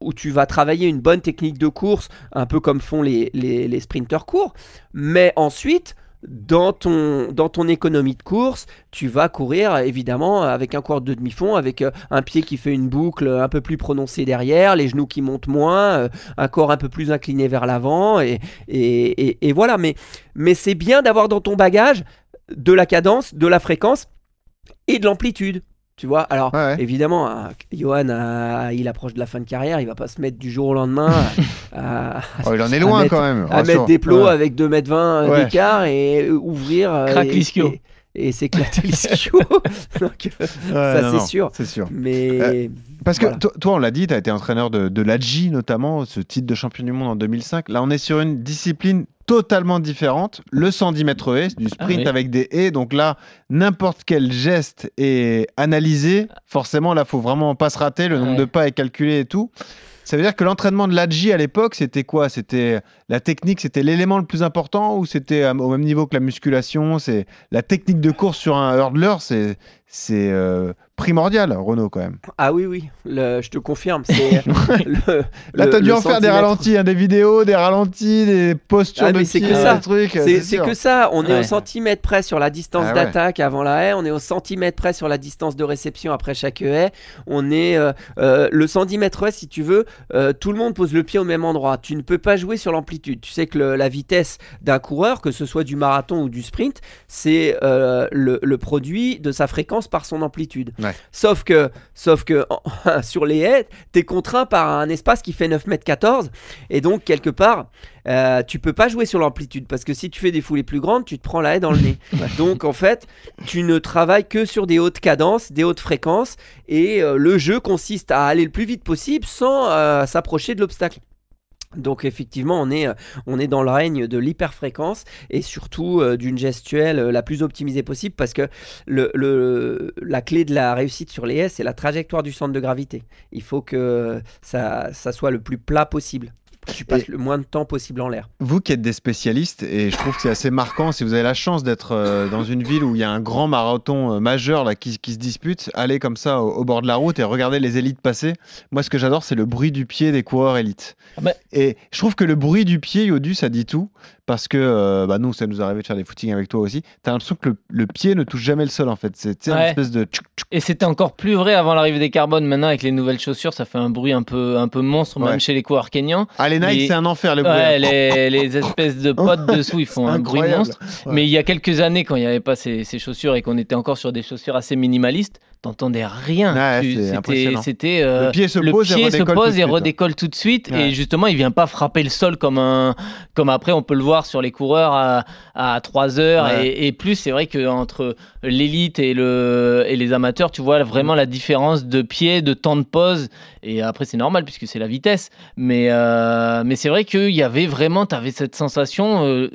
où tu vas travailler une bonne technique de course, un peu comme font les, les, les sprinters courts. Mais ensuite, dans ton, dans ton économie de course, tu vas courir évidemment avec un cours de demi-fond, avec euh, un pied qui fait une boucle un peu plus prononcée derrière, les genoux qui montent moins, euh, un corps un peu plus incliné vers l'avant, et, et, voilà. Mais, mais c'est bien d'avoir dans ton bagage de la cadence, de la fréquence et de l'amplitude. Tu vois, alors évidemment, hein, Johan, il approche de la fin de carrière, il va pas se mettre du jour au lendemain à, oh, il en est loin quand même. À mettre des plots avec 2m20 euh, d'écart et euh, ouvrir. Euh, Crac et, et s'éclater l'ischio. ça, c'est sûr. C'est sûr. Mais. parce que toi, on l'a dit, tu as été entraîneur de, de l'AGI notamment, ce titre de champion du monde en 2005. Là, on est sur une discipline totalement différente. Le 110 mètres haies, du sprint ah avec des haies. Donc là, n'importe quel geste est analysé. Forcément, là, faut vraiment pas se rater. Le nombre de pas est calculé et tout. Ça veut dire que l'entraînement de l'ADJ à l'époque, c'était quoi? C'était la technique, c'était l'élément le plus important ou c'était au même niveau que la musculation? C'est la technique de course sur un hurdler, c'est c'est euh, primordial, Renault, quand même. Ah oui, oui, je te confirme. le, Là, tu as dû en faire des ralentis, hein, des vidéos, des ralentis, des postures ah, de c'est que ça. C'est que ça. On est au centimètre près sur la distance ah d'attaque avant la haie. On est au centimètre près sur la distance de réception après chaque haie. On est euh, euh, le 110 mètres si tu veux. tout le monde pose le pied au même endroit. Tu ne peux pas jouer sur l'amplitude. Tu sais que la vitesse d'un coureur, que ce soit du marathon ou du sprint, c'est le produit de sa fréquence par son amplitude. Sauf que, sauf que sur les haies, tu es contraint par un espace qui fait 9 mètres 14 et donc quelque part, euh, tu peux pas jouer sur l'amplitude parce que si tu fais des foulées plus grandes, tu te prends la haie dans le nez. Donc en fait, tu ne travailles que sur des hautes cadences, des hautes fréquences et euh, le jeu consiste à aller le plus vite possible sans euh, s'approcher de l'obstacle. Donc effectivement, on est, euh, on est dans le règne de l'hyperfréquence et surtout euh, d'une gestuelle euh, la plus optimisée possible parce que le, la clé de la réussite sur les S, c'est la trajectoire du centre de gravité. Il faut que ça, ça soit le plus plat possible tu passes le moins de temps possible en l'air. Vous qui êtes des spécialistes, et je trouve que c'est assez marquant, si vous avez la chance d'être euh, dans une ville où il y a un grand marathon euh, majeur là, qui, se dispute, allez comme ça au, bord de la route et regardez les élites passer. Moi, ce que j'adore, c'est le bruit du pied des coureurs élites. Ah bah et je trouve que le bruit du pied, Yodu, ça dit tout parce que euh, bah nous, ça nous arrivait de faire des footings avec toi aussi. Tu as l'impression que le, pied ne touche jamais le sol en fait. C'est une espèce de. Et c'était encore plus vrai avant l'arrivée des carbones. Maintenant, avec les nouvelles chaussures, ça fait un bruit un peu, un peu monstre, même chez les coureurs kenyans. Nike, c'est un enfer le. Ouais, les, les, espèces de potes dessous, ils font un bruit monstre. Mais il y a quelques années, quand il n'y avait pas ces, ces chaussures et qu'on était encore sur des chaussures assez minimalistes, t'entendais rien. Ouais, c'est c'était- euh, Le pied se le pose et pied redécolle se tout pose de et suite, redécolle tout de suite. Ouais. Et justement, il vient pas frapper le sol comme un, comme après on peut le voir sur les coureurs à, à 3 heures Ouais. et, et plus. C'est vrai que entre l'élite et le et les amateurs, tu vois vraiment la différence de pied, de temps de pause. Et après, c'est normal puisque c'est la vitesse. Mais euh, mais c'est vrai qu'il y avait vraiment, tu avais cette sensation. euh,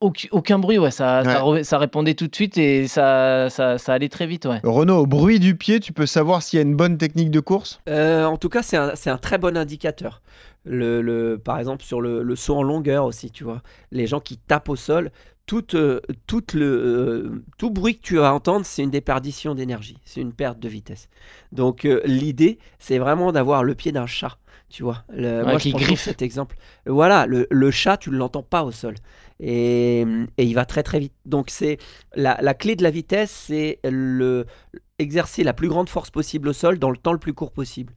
aucun, aucun bruit, ouais, ça, ça, re- ça répondait tout de suite et ça, ça, ça allait très vite, ouais. Renaud, au bruit du pied, tu peux savoir s'il y a une bonne technique de course? Euh, en tout cas, c'est un, très bon indicateur. Le, le- par exemple, sur le, le saut en longueur aussi, tu vois. Les gens qui tapent au sol, tout, euh, tout, le, euh, tout bruit que tu vas entendre, c'est une déperdition d'énergie, c'est une perte de vitesse. Donc, euh, l'idée, c'est vraiment d'avoir le pied d'un chat, tu vois. Le- moi, qui je prends griffe. cet exemple. Voilà, le, le chat, tu ne l'entends pas au sol. Et, et il va très très vite. Donc, c'est la, la clé de la vitesse, c'est le, exercer la plus grande force possible au sol dans le temps le plus court possible.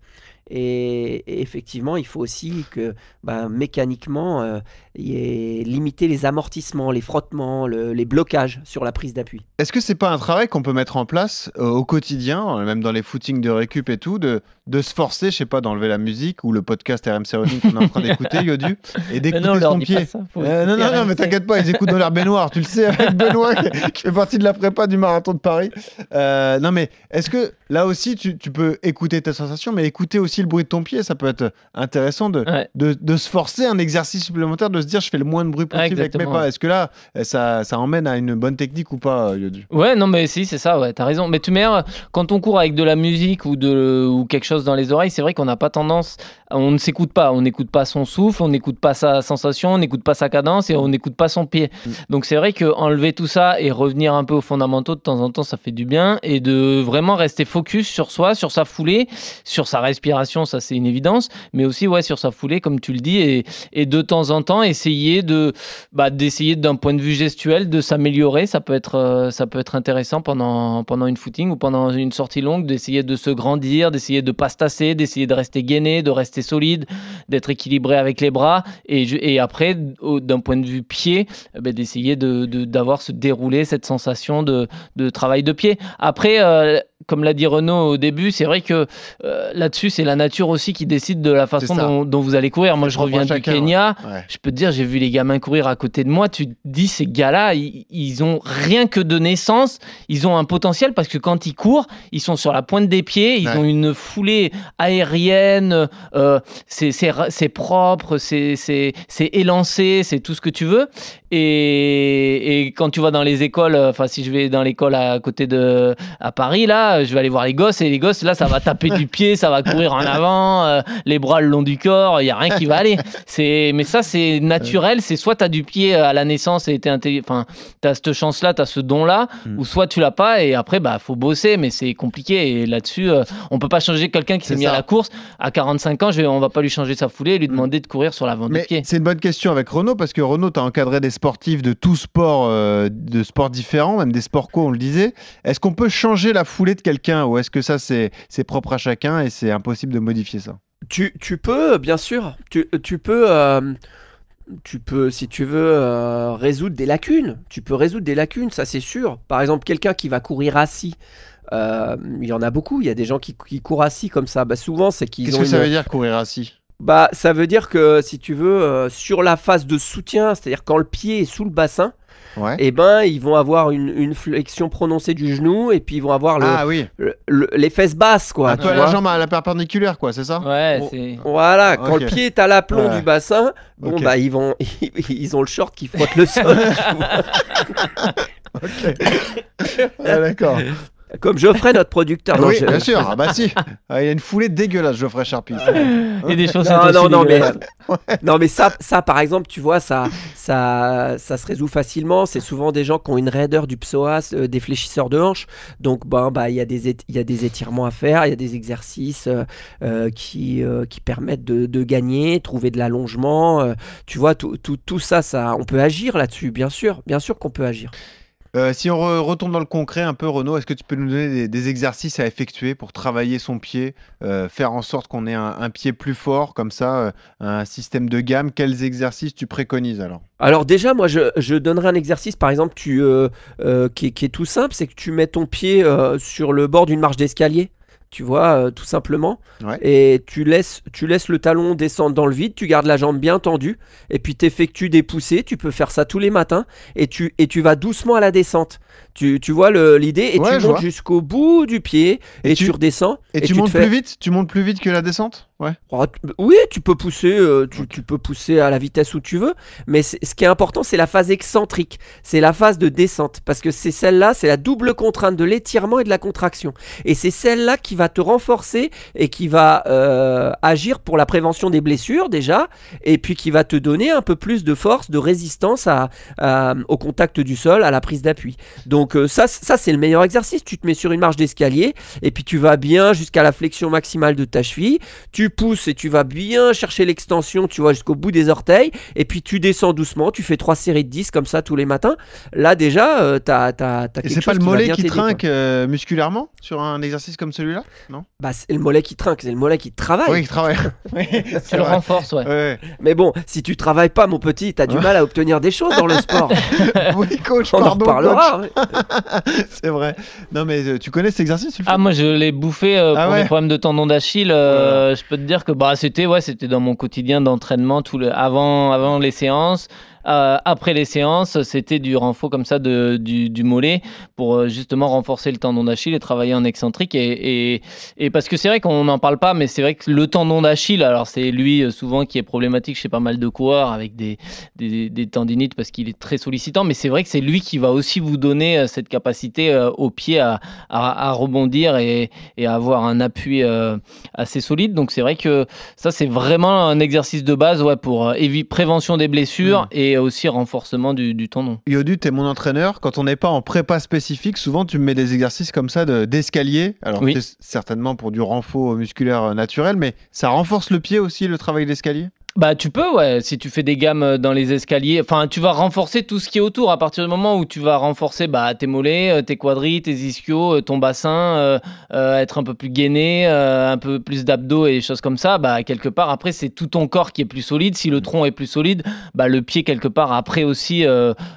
Et, et effectivement, il faut aussi que bah, mécaniquement, euh, il y ait limiter les amortissements, les frottements, le- les blocages sur la prise d'appui. Est-ce que c'est pas un travail qu'on peut mettre en place euh, au quotidien, euh, même dans les footings de récup et tout, de, de se forcer, je sais pas, d'enlever la musique ou le podcast RMC Running qu'on est en train d'écouter, Yodu, et d'écouter non, son pied ça, Euh, non, non, non, mais t'inquiète pas, ils écoutent dans leur baignoire, tu le sais, avec Benoît qui, fait partie de la prépa du marathon de Paris. Euh, non, mais est-ce que là aussi, tu, tu peux écouter tes sensations, mais écouter aussi le bruit de ton pied, ça peut être intéressant de, Ouais. de, de se forcer un exercice supplémentaire, de se dire je fais le moins de bruit Ouais, possible avec mes pas. Est-ce que là, euh, ça, ça emmène à une bonne technique ou pas, euh, Yodu? Ouais, non, mais si, c'est ça, ouais, t'as raison. Mais tu mets, quand on court avec de la musique ou, de, ou quelque chose dans les oreilles, c'est vrai qu'on n'a pas tendance, on ne s'écoute pas, on n'écoute pas son souffle, on n'écoute pas sa sensation, on n'écoute pas sa cadence et on n'écoute pas son pied. Mm. Donc c'est vrai que enlever tout ça et revenir un peu aux fondamentaux de temps en temps, ça fait du bien et de vraiment rester focus sur soi, sur sa foulée, sur sa respiration, ça c'est une évidence, mais aussi ouais sur sa foulée comme tu le dis et, et de temps en temps essayer de bah, d'essayer d'un point de vue gestuel de s'améliorer. Ça peut être euh, ça peut être intéressant pendant pendant une footing ou pendant une sortie longue d'essayer de se grandir, d'essayer de pas se tasser, d'essayer de rester gainé, de rester solide, d'être équilibré avec les bras et je- et après d'un point de vue pied, eh ben, d'essayer de de- d'avoir ce déroulé cette sensation de de travail de pied. Après euh, comme l'a dit Renaud au début, c'est vrai que euh, là-dessus, c'est la nature aussi qui décide de la façon dont, dont vous allez courir. Moi, je reviens du Kenya. Ouais. Je peux te dire, j'ai vu les gamins courir à côté de moi. Tu te dis, ces gars-là, ils, ils ont rien que de naissance. Ils ont un potentiel parce que quand ils courent, ils sont sur la pointe des pieds. Ils Ouais. ont une foulée aérienne. euh, c'est c'est propre, c'est élancé, c'est tout ce que tu veux. Et, et quand tu vas dans les écoles, euh, enfin, si je vais dans l'école à côté de à Paris, là, je vais aller voir les gosses et les gosses, là, ça va taper du pied, ça va courir en avant, euh, les bras le long du corps, il y a rien qui va aller. C'est, mais ça, c'est naturel. C'est soit tu as du pied à la naissance et t'es intelli- enfin, t'as cette chance-là, t'as ce don-là, Mm. ou soit tu l'as pas et après, bah, faut bosser, mais c'est compliqué. Et là-dessus, euh, on peut pas changer quelqu'un qui s'est mis à la course à 45 ans. Je vais, on va pas lui changer sa foulée et lui demander de courir sur l'avant du pied. c'est une bonne question avec Renaud parce que Renaud, tu as encadré des sportifs de tous sports, euh, de sports différents, même des sports co, on le disait. Est-ce qu'on peut changer la foulée de quelqu'un ou est-ce que ça c'est propre à chacun et c'est impossible de modifier ça? Tu, tu peux, bien sûr, tu, tu peux, euh, tu peux, si tu veux, euh, résoudre des lacunes. Tu peux résoudre des lacunes, ça c'est sûr. Par exemple, quelqu'un qui va courir assis. euh, il y en a beaucoup, il y a des gens qui, qui courent assis comme ça. Bah, souvent, c'est qu'ils Qu'est-ce que ça une- veut dire courir assis? Bah, ça veut dire que si tu veux, euh, sur la phase de soutien, c'est-à-dire quand le pied est sous le bassin, Ouais. eh ben, ils vont avoir une, une flexion prononcée du genou et puis ils vont avoir le, Ah oui, le- le- les fesses basses, quoi. un tu peu à la vois. jambe à la perpendiculaire, quoi, c'est ça Ouais, Bon. c'est. Voilà, quand Ok. le pied est à l'aplomb Ouais. du bassin, bon Ok. bah ils vont, ils ont le short qui frotte le sol, vois. Ah, D'accord. comme Geoffrey notre producteur. Non, oui, je- bien sûr. Ah bah si. Ah, il a une foulée dégueulasse, Geoffrey Charpie. Et des chaussettes Non, aussi non, non, mais, dégueulasses. non, mais ça, ça, par exemple, tu vois, ça, ça, ça se résout facilement. C'est souvent des gens qui ont une raideur du psoas, euh, des fléchisseurs de hanches. Donc, ben, bah, il y a des, il y a des étirements à faire, il y a des exercices euh, euh, qui, euh, qui permettent de, de gagner, trouver de l'allongement. euh, tu vois, tout, tout, tout ça, ça, on peut agir là-dessus, bien sûr, bien sûr qu'on peut agir. Euh, si on re- retourne dans le concret un peu, Renaud, est-ce que tu peux nous donner des, exercices à effectuer pour travailler son pied, euh, faire en sorte qu'on ait un, pied plus fort, comme ça, euh, un système de gamme? Quels exercices tu préconises alors? Alors déjà, moi, je, je donnerai un exercice, par exemple, tu, qui, qui est tout simple, c'est que tu mets ton pied sur le bord d'une marche d'escalier, tu vois, euh, tout simplement, Ouais. et tu laisses, tu laisses le talon descendre dans le vide, tu gardes la jambe bien tendue, et puis tu effectues des poussées, tu peux faire ça tous les matins, et tu, et tu vas doucement à la descente. Tu, tu vois l'idée, et Ouais, tu montes jusqu'au bout du pied, Et et, tu- tu redescends. Et, tu te montes fais- plus vite Tu montes plus vite que la descente? Ouais. Oh, tu- oui, tu peux pousser, euh, tu, tu peux pousser à la vitesse où tu veux, mais ce qui est important, c'est la phase excentrique, c'est la phase de descente, parce que c'est celle-là, c'est la double contrainte de l'étirement et de la contraction, et c'est celle-là qui va te renforcer et qui va euh, agir pour la prévention des blessures déjà, et puis qui va te donner un peu plus de force, de résistance à, à- au contact du sol, à la prise d'appui. Donc euh, ça, ça c'est le meilleur exercice. Tu te mets sur une marche d'escalier et puis tu vas bien jusqu'à la flexion maximale de ta cheville. Tu pousses et tu vas bien chercher l'extension, tu vois, jusqu'au bout des orteils. Et puis tu descends doucement. Tu fais trois séries de 10 comme ça tous les matins. Là déjà, euh, t'as, t'as, t'as Et quelque c'est pas chose le mollet qui quoi. trinque euh, musculairement sur un exercice comme celui-là? Non? Bah, c'est le mollet qui trinque, c'est le mollet qui travaille. Oui, qui travaille. C'est le vrai. renforces, ouais. Ouais. Mais bon, si tu travailles pas, mon petit, t'as du mal à obtenir des choses dans le sport. Oui, coach, On en pardon, reparlera. coach. C'est vrai. Non, mais euh, tu connais cet exercice Ah moi je l'ai bouffé euh, Ah pour ouais mes problèmes de tendon d'Achille. euh, Je peux te dire que bah c'était ouais c'était dans mon quotidien d'entraînement tout le avant avant les séances. Euh, après les séances, c'était du renfort comme ça de, du, du mollet pour euh, justement renforcer le tendon d'Achille et travailler en excentrique. Et, et, et parce que c'est vrai qu'on n'en parle pas, mais c'est vrai que le tendon d'Achille, alors c'est lui euh, souvent qui est problématique chez pas mal de coureurs avec des, des, des tendinites parce qu'il est très sollicitant, mais c'est vrai que c'est lui qui va aussi vous donner cette capacité euh, au pied à, à, à rebondir et, et à avoir un appui euh, assez solide. Donc c'est vrai que ça c'est vraiment un exercice de base ouais, pour prévention des blessures Mm. et aussi renforcement du, du tendon. Yodu, t'es mon entraîneur. Quand on n'est pas en prépa spécifique, souvent tu me mets des exercices comme ça de- d'escalier. Alors Oui. c'est certainement pour du renfort musculaire euh, naturel, mais ça renforce le pied aussi, le travail d'escalier? Bah tu peux ouais si tu fais des gammes euh, dans les escaliers. Enfin tu vas renforcer tout ce qui est autour. À partir du moment où tu vas renforcer bah, tes mollets euh, tes quadris tes ischios euh, ton bassin euh, euh, être un peu plus gainé euh, un peu plus d'abdos et des choses comme ça bah quelque part après c'est tout ton corps qui est plus solide. Si le tronc est plus solide bah le pied quelque part après aussi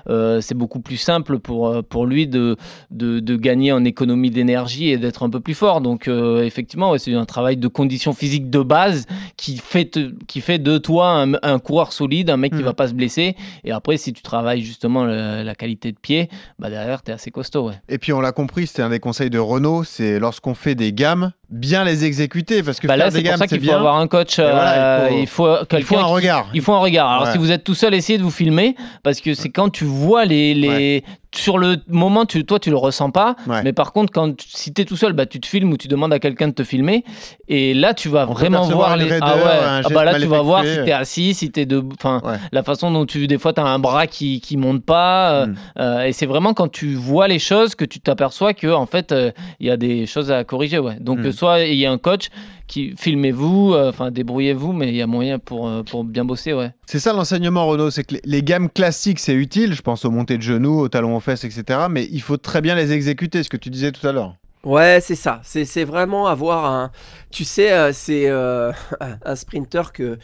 c'est beaucoup plus simple pour pour lui de de, de gagner en économie d'énergie et d'être un peu plus fort. Donc effectivement ouais, c'est un travail de condition physique de base qui fait, te- qui fait de toi un, un coureur solide, un mec qui Mhm. va pas se blesser. Et après, si tu travailles justement le- la qualité de pied, bah derrière, tu es assez costaud. Ouais. Et puis on l'a compris, c'était un des conseils de Renault, c'est lorsqu'on fait des gammes, bien les exécuter parce que Bah là, c'est pour gammes ça c'est qu'il faut bien. avoir un coach. voilà, il euh, faut- il faut Il faut quelqu'un un qui- regard. Il faut un regard. Alors Ouais. si vous êtes tout seul, essayez de vous filmer parce que c'est quand tu vois les, les... sur le moment, tu, toi tu le ressens pas. Ouais. Mais par contre, quand tu- si t'es tout seul, bah tu te filmes ou tu demandes à quelqu'un de te filmer. Et là, tu vas On vraiment voir les. raideur, ah ouais. un Ah geste bah là, tu vas voir si t'es assis, si t'es debout. Enfin, Ouais. la façon dont tu des fois t'as un bras qui qui monte pas. euh, Mm. euh, et c'est vraiment quand tu vois les choses que tu t'aperçois que en fait euh, il y a des choses à corriger. Ouais. Donc Mm. euh, soit il y a un coach qui filmez-vous, euh, enfin débrouillez-vous, mais il y a moyen pour euh, pour bien bosser. Ouais. C'est ça l'enseignement Renault, c'est que les, les gammes classiques c'est utile, je pense aux montées de genoux, aux talons aux fesses, etc. Mais il faut très bien les exécuter, ce que tu disais tout à l'heure. Ouais, c'est ça. C'est vraiment avoir un. Tu sais, euh, c'est euh, un sprinter que,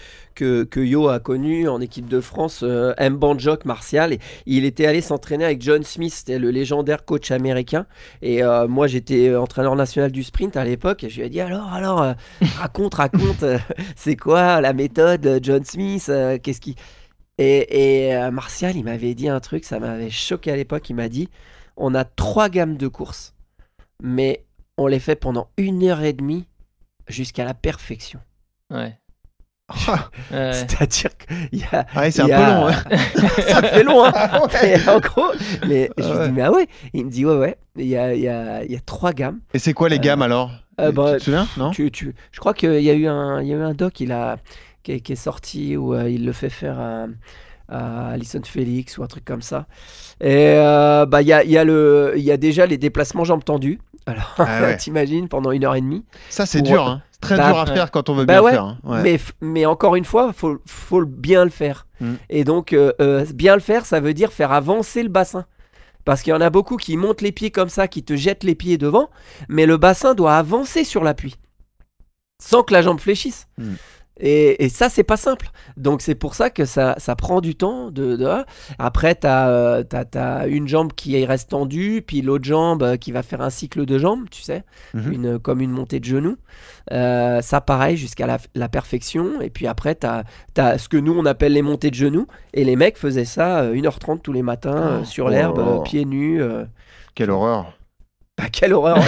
Yo a connu en équipe de France, euh, M. Banjok Martial. Et il était allé s'entraîner avec John Smith, c'était le légendaire coach américain. Et moi, j'étais entraîneur national du sprint à l'époque. Et je lui ai dit alors, alors, raconte, raconte, c'est quoi la méthode John Smith Qu'est-ce qui. Et, et Martial, il m'avait dit un truc, ça m'avait choqué à l'époque. Il m'a dit on a trois gammes de course mais on les fait pendant une heure et demie jusqu'à la perfection. Ouais. Ah Ouais. C'est-à-dire qu'il y a. ouais, c'est un il y peu a- long. hein. ça fait long, hein Ah ouais. En gros, mais je Ah lui ouais. dis, mais ah ouais Il me dit, ouais, ouais, il y a, il y a, il y a trois gammes. Et c'est quoi les gammes alors? euh, Tu bah, te souviens? Non? Tu, tu... Je crois qu'il y a eu un, il y a eu un doc il a... qui, est, qui est sorti où euh, il le fait faire à, à Alison Félix ou un truc comme ça. Et euh, bah, il y, a, il y, a le... il y a déjà les déplacements jambes tendues. Alors, Ah ouais. t'imagines, pendant une heure et demie. Ça c'est Pour- dur, hein. C'est très Bah, dur à faire quand on veut Bah bien ouais, le faire. hein. Ouais. Mais, encore une fois, faut, faut bien le faire. Mm. Et donc, euh, euh, bien le faire, ça veut dire faire avancer le bassin. Parce qu'il y en a beaucoup qui montent les pieds comme ça, qui te jettent les pieds devant, mais le bassin doit avancer sur l'appui sans que la jambe fléchisse. Hmm. Et, et ça, c'est pas simple. Donc, c'est pour ça que ça, ça prend du temps. De, de- Après, tu as, une jambe qui reste tendue, puis l'autre jambe euh, qui va faire un cycle de jambes, tu sais, Mhm. une, comme une montée de genoux. Euh, ça, pareil, jusqu'à la, la perfection. Et puis après, tu as, ce que nous, on appelle les montées de genoux. Et les mecs faisaient ça euh, 1h30 tous les matins euh, sur Oh l'herbe, euh, pieds nus. euh. Quelle horreur. Ah, quelle horreur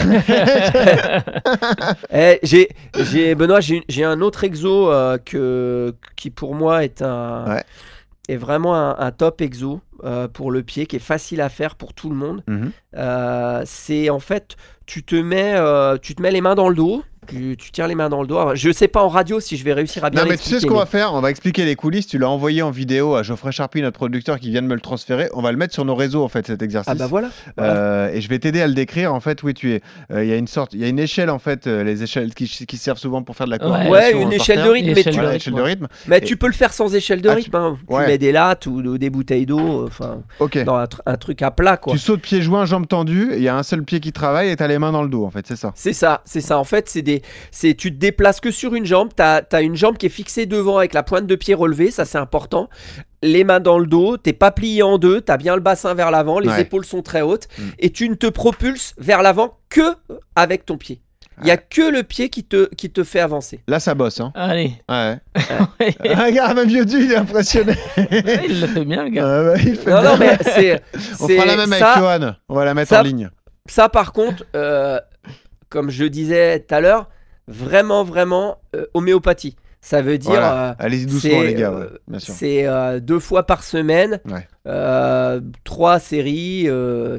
Eh, j'ai, j'ai, Benoît, j'ai, j'ai un autre exo euh, que, qui pour moi est, un, Ouais. est vraiment un, un top exo euh, pour le pied, qui est facile à faire pour tout le monde. Mhm. Euh, c'est en fait, tu te, mets, tu te mets les mains dans le dos, tu, tu tiens les mains dans le dos. Alors, je sais pas en radio si je vais réussir à bien Non, mais tu sais ce qu'on va faire On va expliquer les coulisses. Tu l'as envoyé en vidéo à Geoffrey Charpie, notre producteur, qui vient de me le transférer. On va le mettre sur nos réseaux, en fait, cet exercice. Ah bah voilà. voilà. Euh, et je vais t'aider à le décrire. En fait, oui, tu es. euh, Il y a une sorte, il y a une échelle en fait, euh, les échelles qui, qui servent souvent pour faire de la Ouais, coordination. Ouais, une échelle de rythme, Une mais échelle tu, Voilà, échelle de rythme, mais Et- tu peux le faire sans échelle de Ah, rythme. hein. Tu ouais. mets des lattes ou, des bouteilles d'eau, enfin, Ok. dans un, tr- un truc à plat quoi. Tu sautes pieds joints, jambes tendues. et Il y a un seul pied qui travaille et t'as les mains dans le dos. En fait, c'est ça. C'est ça, c'est ça. En fait, c'est des, c'est tu te déplaces que sur une jambe. T'as as une jambe qui est fixée devant avec la pointe de pied relevée, ça c'est important. Les mains dans le dos, t'es pas plié en deux, t'as bien le bassin vers l'avant, les Ouais. épaules sont très hautes Mm. et tu ne te propulses vers l'avant que avec ton pied. Il y a que le pied qui te, qui te fait avancer. Là, ça bosse. Hein. Allez. Ouais. Ouais, Ah, regarde, même vieux du, il est impressionné. il le fait bien, le gars. Ah, bah, il fait Non, bien. non, mais c'est, On fera la même ça, avec Johan. On va la mettre ça- en ligne. ça par contre, euh, comme je disais tout à l'heure, vraiment, vraiment euh, homéopathie. Ça veut dire Voilà. euh, Allez-y doucement, les gars. euh, ouais. C'est euh, deux fois par semaine, Ouais. trois séries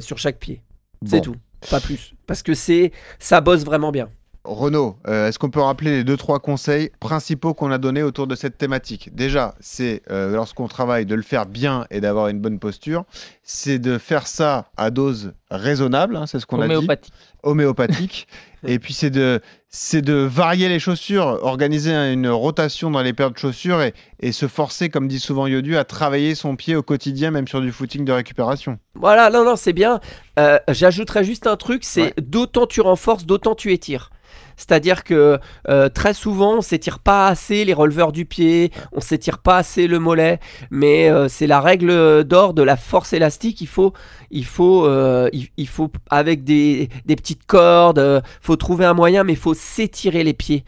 sur chaque pied. C'est tout, pas plus. Parce que c'est, ça bosse vraiment bien. Renaud, euh, est-ce qu'on peut rappeler les deux trois conseils principaux qu'on a donnés autour de cette thématique? Déjà, c'est euh, lorsqu'on travaille de le faire bien et d'avoir une bonne posture. C'est de faire ça à dose raisonnable, hein, c'est ce qu'on a dit, Homéopathie. homéopathique. et puis c'est de c'est de varier les chaussures, organiser un- une rotation dans les paires de chaussures et, et se forcer, comme dit souvent Yodu, à travailler son pied au quotidien, même sur du footing de récupération. Voilà, non, non, c'est bien. Euh, J'ajouterais juste un truc, c'est Ouais. d'autant tu renforces, d'autant tu étires. C'est-à-dire que euh, très souvent, on s'étire pas assez les releveurs du pied, on s'étire pas assez le mollet, mais euh, c'est la règle d'or de la force élastique. Il faut, euh, avec des, petites cordes, faut trouver un moyen, mais il faut s'étirer les pieds.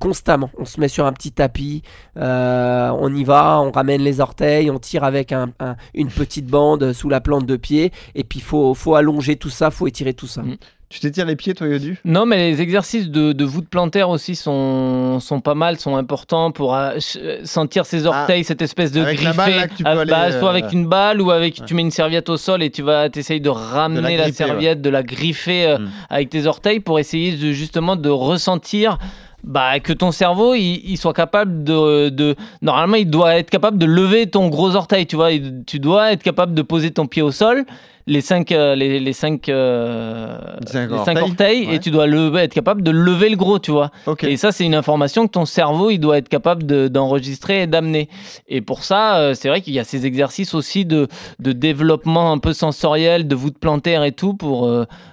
constamment, on se met sur un petit tapis, on y va, on ramène les orteils, on tire avec un- un- une petite bande sous la plante de pied, et puis faut, faut allonger tout ça, faut étirer tout ça. Mm. Tu t'étires les pieds, toi, Yodu? Non, mais les exercices de, de voûte plantaire aussi sont, sont pas mal, sont importants pour euh, ch- sentir ses orteils, cette espèce de Ah. Avec la griffé. balle, là, que tu peux Ah, aller, bah, euh, soit avec une balle ou avec ouais. tu mets une serviette au sol et tu vas t'essayer de ramener la, gripper, ouais. serviette, de la griffer euh, Mm. avec tes orteils pour essayer de, justement de ressentir. Bah, que ton cerveau il, il soit capable de, de normalement il doit être capable de lever ton gros orteil tu vois tu dois être capable de poser ton pied au sol les cinq euh, les, les cinq, euh, Les cinq les cinq orteils, orteils ouais. et tu dois être capable de lever le gros tu vois et ça, c'est une information que ton cerveau, il doit être capable de- d'enregistrer et d'amener. Et pour ça, euh, c'est vrai qu'il y a ces exercices aussi de, de développement un peu sensoriel, de voûte plantaire et tout, pour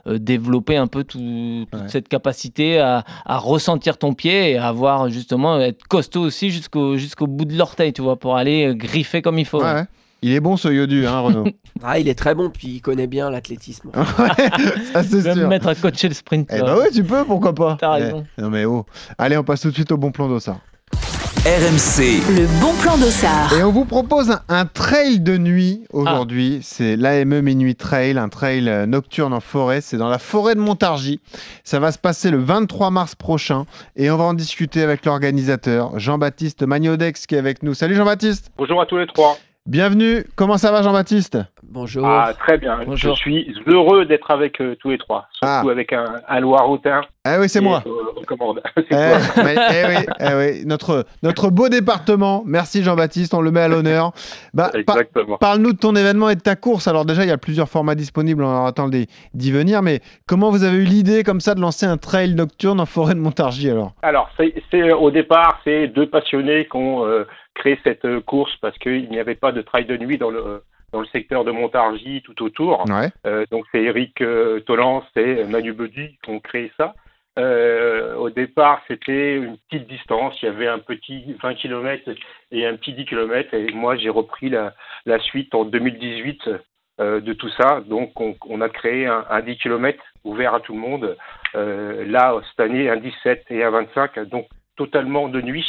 développer un peu tout- toute Ouais. cette capacité à, à ressentir ton pied et à avoir justement, être costaud aussi jusqu'au jusqu'au bout de l'orteil, tu vois, pour aller griffer comme il faut. Ouais. Il est bon ce Yodu, hein, Renaud Ah, il est très bon, puis il connaît bien l'athlétisme. Ça, c'est Tu vas me sûr. mettre à coacher le sprint. Eh bah ouais, tu peux, pourquoi pas T'as Eh, raison. Non mais oh. Allez, on passe tout de suite au bon plan d'Ossard. RMC, Le bon plan d'Ossard. Et on vous propose un, un trail de nuit aujourd'hui. C'est l'AME Minuit Trail, un trail euh, nocturne en forêt. C'est dans la forêt de Montargis. Ça va se passer le 23 mars prochain et on va en discuter avec l'organisateur Jean-Baptiste Magnodex qui est avec nous. Salut Jean-Baptiste. Bonjour à tous les trois. Bienvenue. Comment ça va Jean-Baptiste? Bonjour. Ah, très bien. Bonjour. Je suis heureux d'être avec euh, tous les trois, surtout Ah. avec un, un Loire-Autain. Ah oui, c'est moi. euh. Eh, C'est toi. mais- eh oui, eh oui. Notre, notre beau département. Merci Jean-Baptiste, on le met à l'honneur. Bah, pa- Exactement. Parle-nous de ton événement et de ta course. Alors déjà, il y a plusieurs formats disponibles, on attend d'y d'y venir, mais comment vous avez eu l'idée comme ça de lancer un trail nocturne en forêt de Montargis alors? Alors, c'est, c'est- au départ, c'est deux passionnés qui ont euh, créé cette euh, course parce qu'il n'y avait pas de trail de nuit dans le, dans le secteur de Montargis, tout autour. Ouais. Euh, donc c'est Eric euh, Tollens et Manu Bedi qui ont créé ça. Euh, au départ, c'était une petite distance. Il y avait un petit 20 km et un petit 10 km. Et moi, j'ai repris la, la suite en 2018 euh, de tout ça. Donc, on, on a créé un, un 10 km ouvert à tout le monde. Euh, là, cette année, un 17 et un 25. Donc, totalement de nuit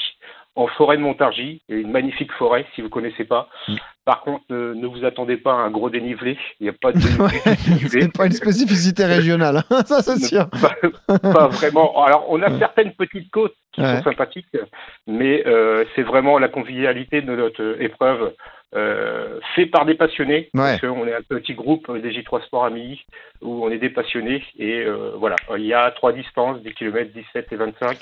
en forêt de Montargis, et une magnifique forêt si vous connaissez pas. Mm. Par contre, euh, ne vous attendez pas à un gros dénivelé. Il n'y a pas de dénivelé. C'est pas une spécificité régionale, hein, ça c'est sûr. pas, pas vraiment. Alors, on a certaines petites côtes qui Ouais. sont sympathiques, mais euh, c'est vraiment la convivialité de notre épreuve, euh, fait par des passionnés. Ouais. Parce qu'on est un petit groupe des J3 Sport Amis où on est des passionnés. Et euh, voilà, il y a trois distances, 10 km, 17 et 25,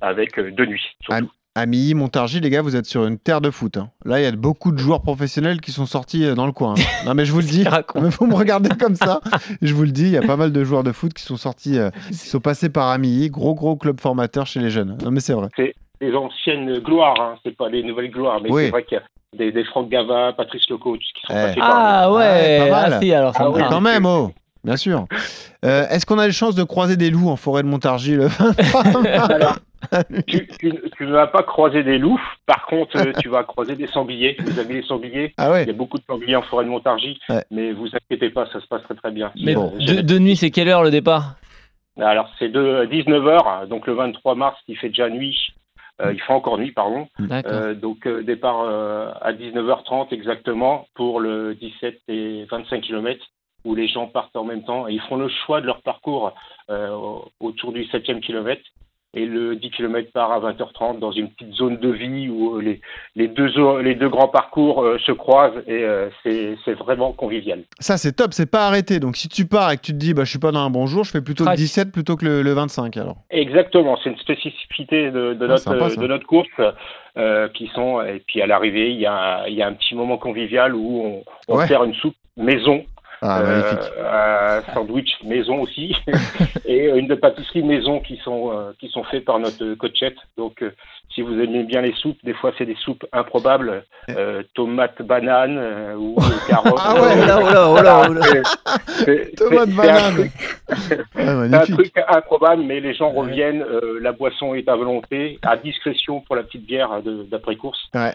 avec deux nuits. surtout. À Milly, Montargis, les gars, vous êtes sur une terre de foot. hein. Là, il y a beaucoup de joueurs professionnels qui sont sortis euh, dans le coin. hein. Non, mais je vous le dis. vous me regardez comme ça. Je vous le dis, il y a pas mal de joueurs de foot qui sont sortis, euh, qui sont passés par Amilly, gros gros club formateur chez les jeunes. Non mais c'est vrai. les anciennes gloires, hein, c'est pas les nouvelles gloires, mais Oui. c'est vrai qu'il y a des, des Franck Gava, Patrice Loco, qui sont Eh. passés par Ah Ouais, ouais, pas mal. ah, si, alors ça Ah. Quand même, oh, bien sûr. Euh, Est-ce qu'on a les chances de croiser des loups en forêt de Montargis le 23 Alors, tu, tu, tu ne vas pas croiser des loups, par contre, euh, tu vas croiser des sangliers. Vous avez les sangliers Ah Il y a beaucoup de sangliers en forêt de Montargis, Ouais. mais vous inquiétez pas, ça se passe très très bien. Mais Bon. de, de nuit, c'est quelle heure le départ? Alors c'est de 19h, donc le 23 mars, il fait déjà nuit. Euh, il fait encore nuit, pardon. Euh, donc euh, départ euh, à 19h30 exactement pour le 17 et 25 km où les gens partent en même temps et ils font le choix de leur parcours euh, autour du 7e kilomètre et le 10 km part à 20h30 dans une petite zone de vie où euh, les, les, deux, les deux grands parcours euh, se croisent et euh, c'est c'est vraiment convivial. Ça c'est top, c'est pas arrêté. Donc si tu pars et que tu te dis bah je suis pas dans un bon jour, je fais plutôt le Track. 17 plutôt que le, le 25 alors. Exactement, c'est une spécificité de, de Ah, notre, sympa, de notre course euh, qui sont et puis à l'arrivée il y a, il y a un petit moment convivial où on, on Ouais. sert une soupe maison, Ah euh, un sandwich maison aussi et une de pâtisserie maison qui sont euh, qui sont faits par notre coachette. Donc euh, si vous aimez bien les soupes, des fois c'est des soupes improbables, euh, tomates, bananes ou carottes. Ah ouais. Là, oh là, oh là, oh là. C'est- c'est- un truc- Ah, truc improbable, mais les gens reviennent. la boisson est à volonté, à discrétion pour la petite bière de- d'après-course. Ouais.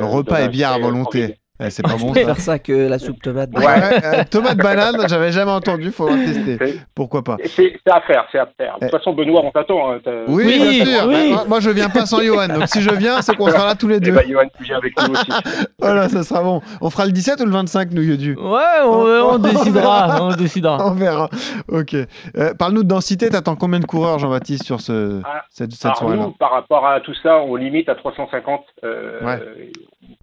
Repas et bière à volonté. Eh, c'est pas Je bon ça. préfère ça que la soupe tomate. Ouais, euh, tomate banane, j'avais jamais entendu, faudra tester. Pourquoi pas C'est à faire, c'est à faire. De Eh. toute façon, Benoît, on t'attend. Hein, Oui, Oui, bien sûr. oui. Moi, moi, je viens pas sans Johan. Donc si je viens, c'est qu'on sera là tous les Eh deux. ben, Johan, tu viens avec nous aussi. Voilà, ça sera bon. On fera le 17 ou le 25, nous, Yodu? Ouais, on, on décidera, on décidera. On verra. Ok. Euh, Parle-nous de densité. T'attends combien de coureurs, Jean-Baptiste, sur ce, Ah, cette, soirée-là? nous, par rapport à tout ça, on limite à 350 euh, Ouais.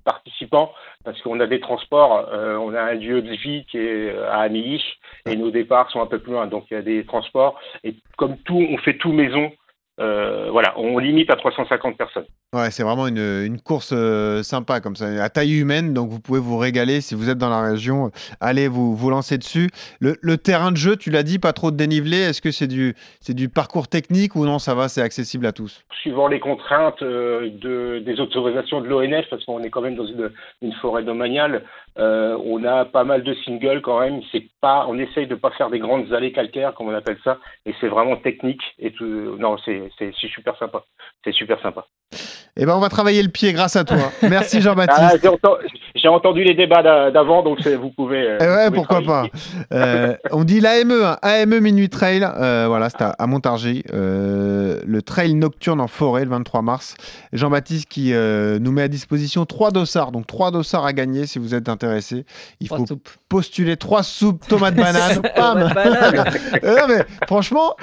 participants parce qu'on a des transports. euh, on a un lieu de vie qui est euh, à Amilly et nos départs sont un peu plus loin. Donc il y a des transports et comme tout, on fait tout maison. Euh, voilà, on limite à 350 personnes. Ouais, c'est vraiment une, une course euh, sympa comme ça, à taille humaine, donc vous pouvez vous régaler si vous êtes dans la région. euh, Allez vous vous lancer dessus. Le, le terrain de jeu, tu l'as dit, pas trop de dénivelé. Est-ce que c'est du c'est du parcours technique ou non Ça va, c'est accessible à tous? Suivant les contraintes euh, de, des autorisations de l'ONF, parce qu'on est quand même dans une, une forêt domaniale, euh, on a pas mal de singles quand même. C'est pas, on essaye de pas faire des grandes allées calcaires comme on appelle ça, et c'est vraiment technique et tout. Non, c'est super sympa. C'est super sympa. Eh ben, on va travailler le pied grâce à toi. Merci Ah, Jean-Baptiste. j'ai entendu, j'ai entendu les débats d'a- d'avant, donc c'est- vous pouvez. euh, Eh vous ouais, pouvez pourquoi pas. Euh, on dit l'AME, hein, AME Minuit Trail. Euh, voilà, c'est à, à Montargis. Euh, le trail nocturne en forêt le 23 mars. Jean-Baptiste qui euh, nous met à disposition trois dossards. Donc trois dossards à gagner si vous êtes intéressé. Il Trois faut soupes. postuler trois soupes tomates bananes. Banane. Euh, non, mais franchement,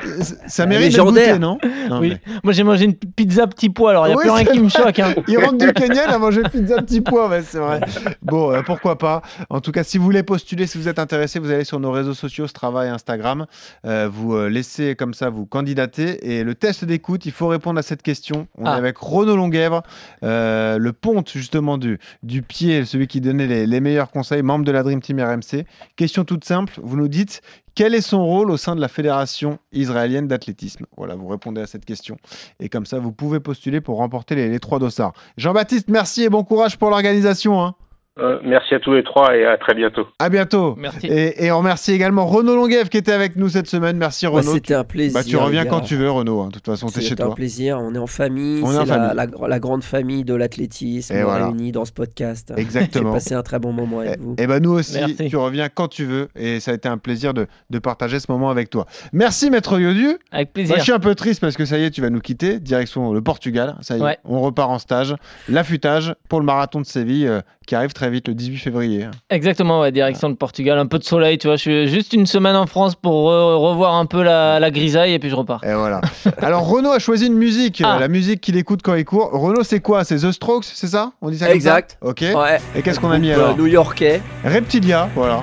ça mérite de goûter, non, Non, Oui. mais Moi j'ai mangé une pizza petit pois, alors il n'y a Oui, plus rien qui me choque. Hein. Il rentre du Kenya, il a mangé pizza petit pois, ouais, c'est vrai. Bon, euh, pourquoi pas. En tout cas, si vous voulez postuler, si vous êtes intéressé, vous allez sur nos réseaux sociaux, Strava et Instagram. Euh, vous euh, laissez comme ça vous candidater. Et le test d'écoute, il faut répondre à cette question. On Ah. est avec Renaud Longuèvre, euh, le ponte justement du, du pied, celui qui donnait les, les meilleurs conseils, membre de la Dream Team RMC. Question toute simple, vous nous dites quel est son rôle au sein de la Fédération israélienne d'athlétisme? Voilà, vous répondez à cette question. Et comme ça, vous pouvez postuler pour remporter les, trois dossards. Jean-Baptiste, merci et bon courage pour l'organisation. hein. Euh, merci à tous les trois et à très bientôt. À bientôt. Merci. Et, et on remercie également Renaud Longuev qui était avec nous cette semaine. Merci Bah, Renaud. C'était un plaisir. Bah, tu reviens quand tu veux Renaud. hein. De toute façon, t'es chez C'était un toi. plaisir. On est en famille. On est en C'est la, famille. la- la grande famille de l'athlétisme voilà. réunie dans ce podcast. J'ai Exactement. passé un très bon moment avec Et, vous. et ben nous aussi, Merci. tu reviens quand tu veux et ça a été un plaisir de, de partager ce moment avec toi. Merci Maître Yodu. Avec Moi, plaisir. je suis un peu triste parce que ça y est, tu vas nous quitter, direction le Portugal. Ça y est, Ouais. on repart en stage, l'affûtage pour le marathon de Séville euh, qui arrive très vite le 18 février. Exactement, ouais, direction le Portugal. Un peu de soleil, tu vois. Je suis juste une semaine en France pour re- revoir un peu la, la grisaille et puis je repars. Et voilà. Alors Renaud a choisi une musique, Ah. la musique qu'il écoute quand il court. Renaud, c'est quoi? C'est The Strokes, c'est ça? On dit ça Exact. comme ça? Ok. Ouais. Et qu'est-ce qu'on a mis alors? New-Yorkais. Reptilia, voilà.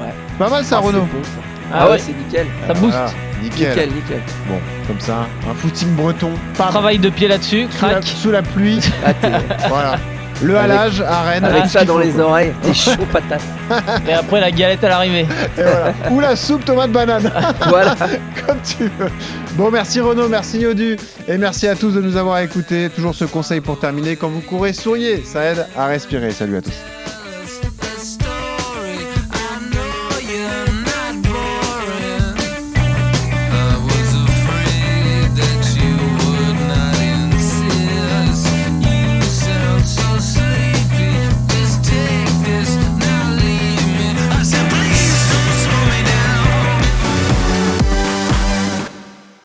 Ouais. Pas mal ça, Ah, Renaud. ça. Ah Ah, ouais, c'est nickel. Ça booste. Voilà. Nickel. Nickel, nickel. Bon, comme ça, un footing breton. Pam, Travail de pied là-dessus, sous, sous la pluie. Voilà. Le halage à Rennes. avec ça dans les oreilles, t'es chaud patate. Et après la galette à l'arrivée. Et voilà. Ou la soupe tomate banane. voilà. comme tu veux. Bon, merci Renaud, merci Yodu. Et merci à tous de nous avoir écoutés. Toujours ce conseil pour terminer. Quand vous courez, souriez. Ça aide à respirer. Salut à tous.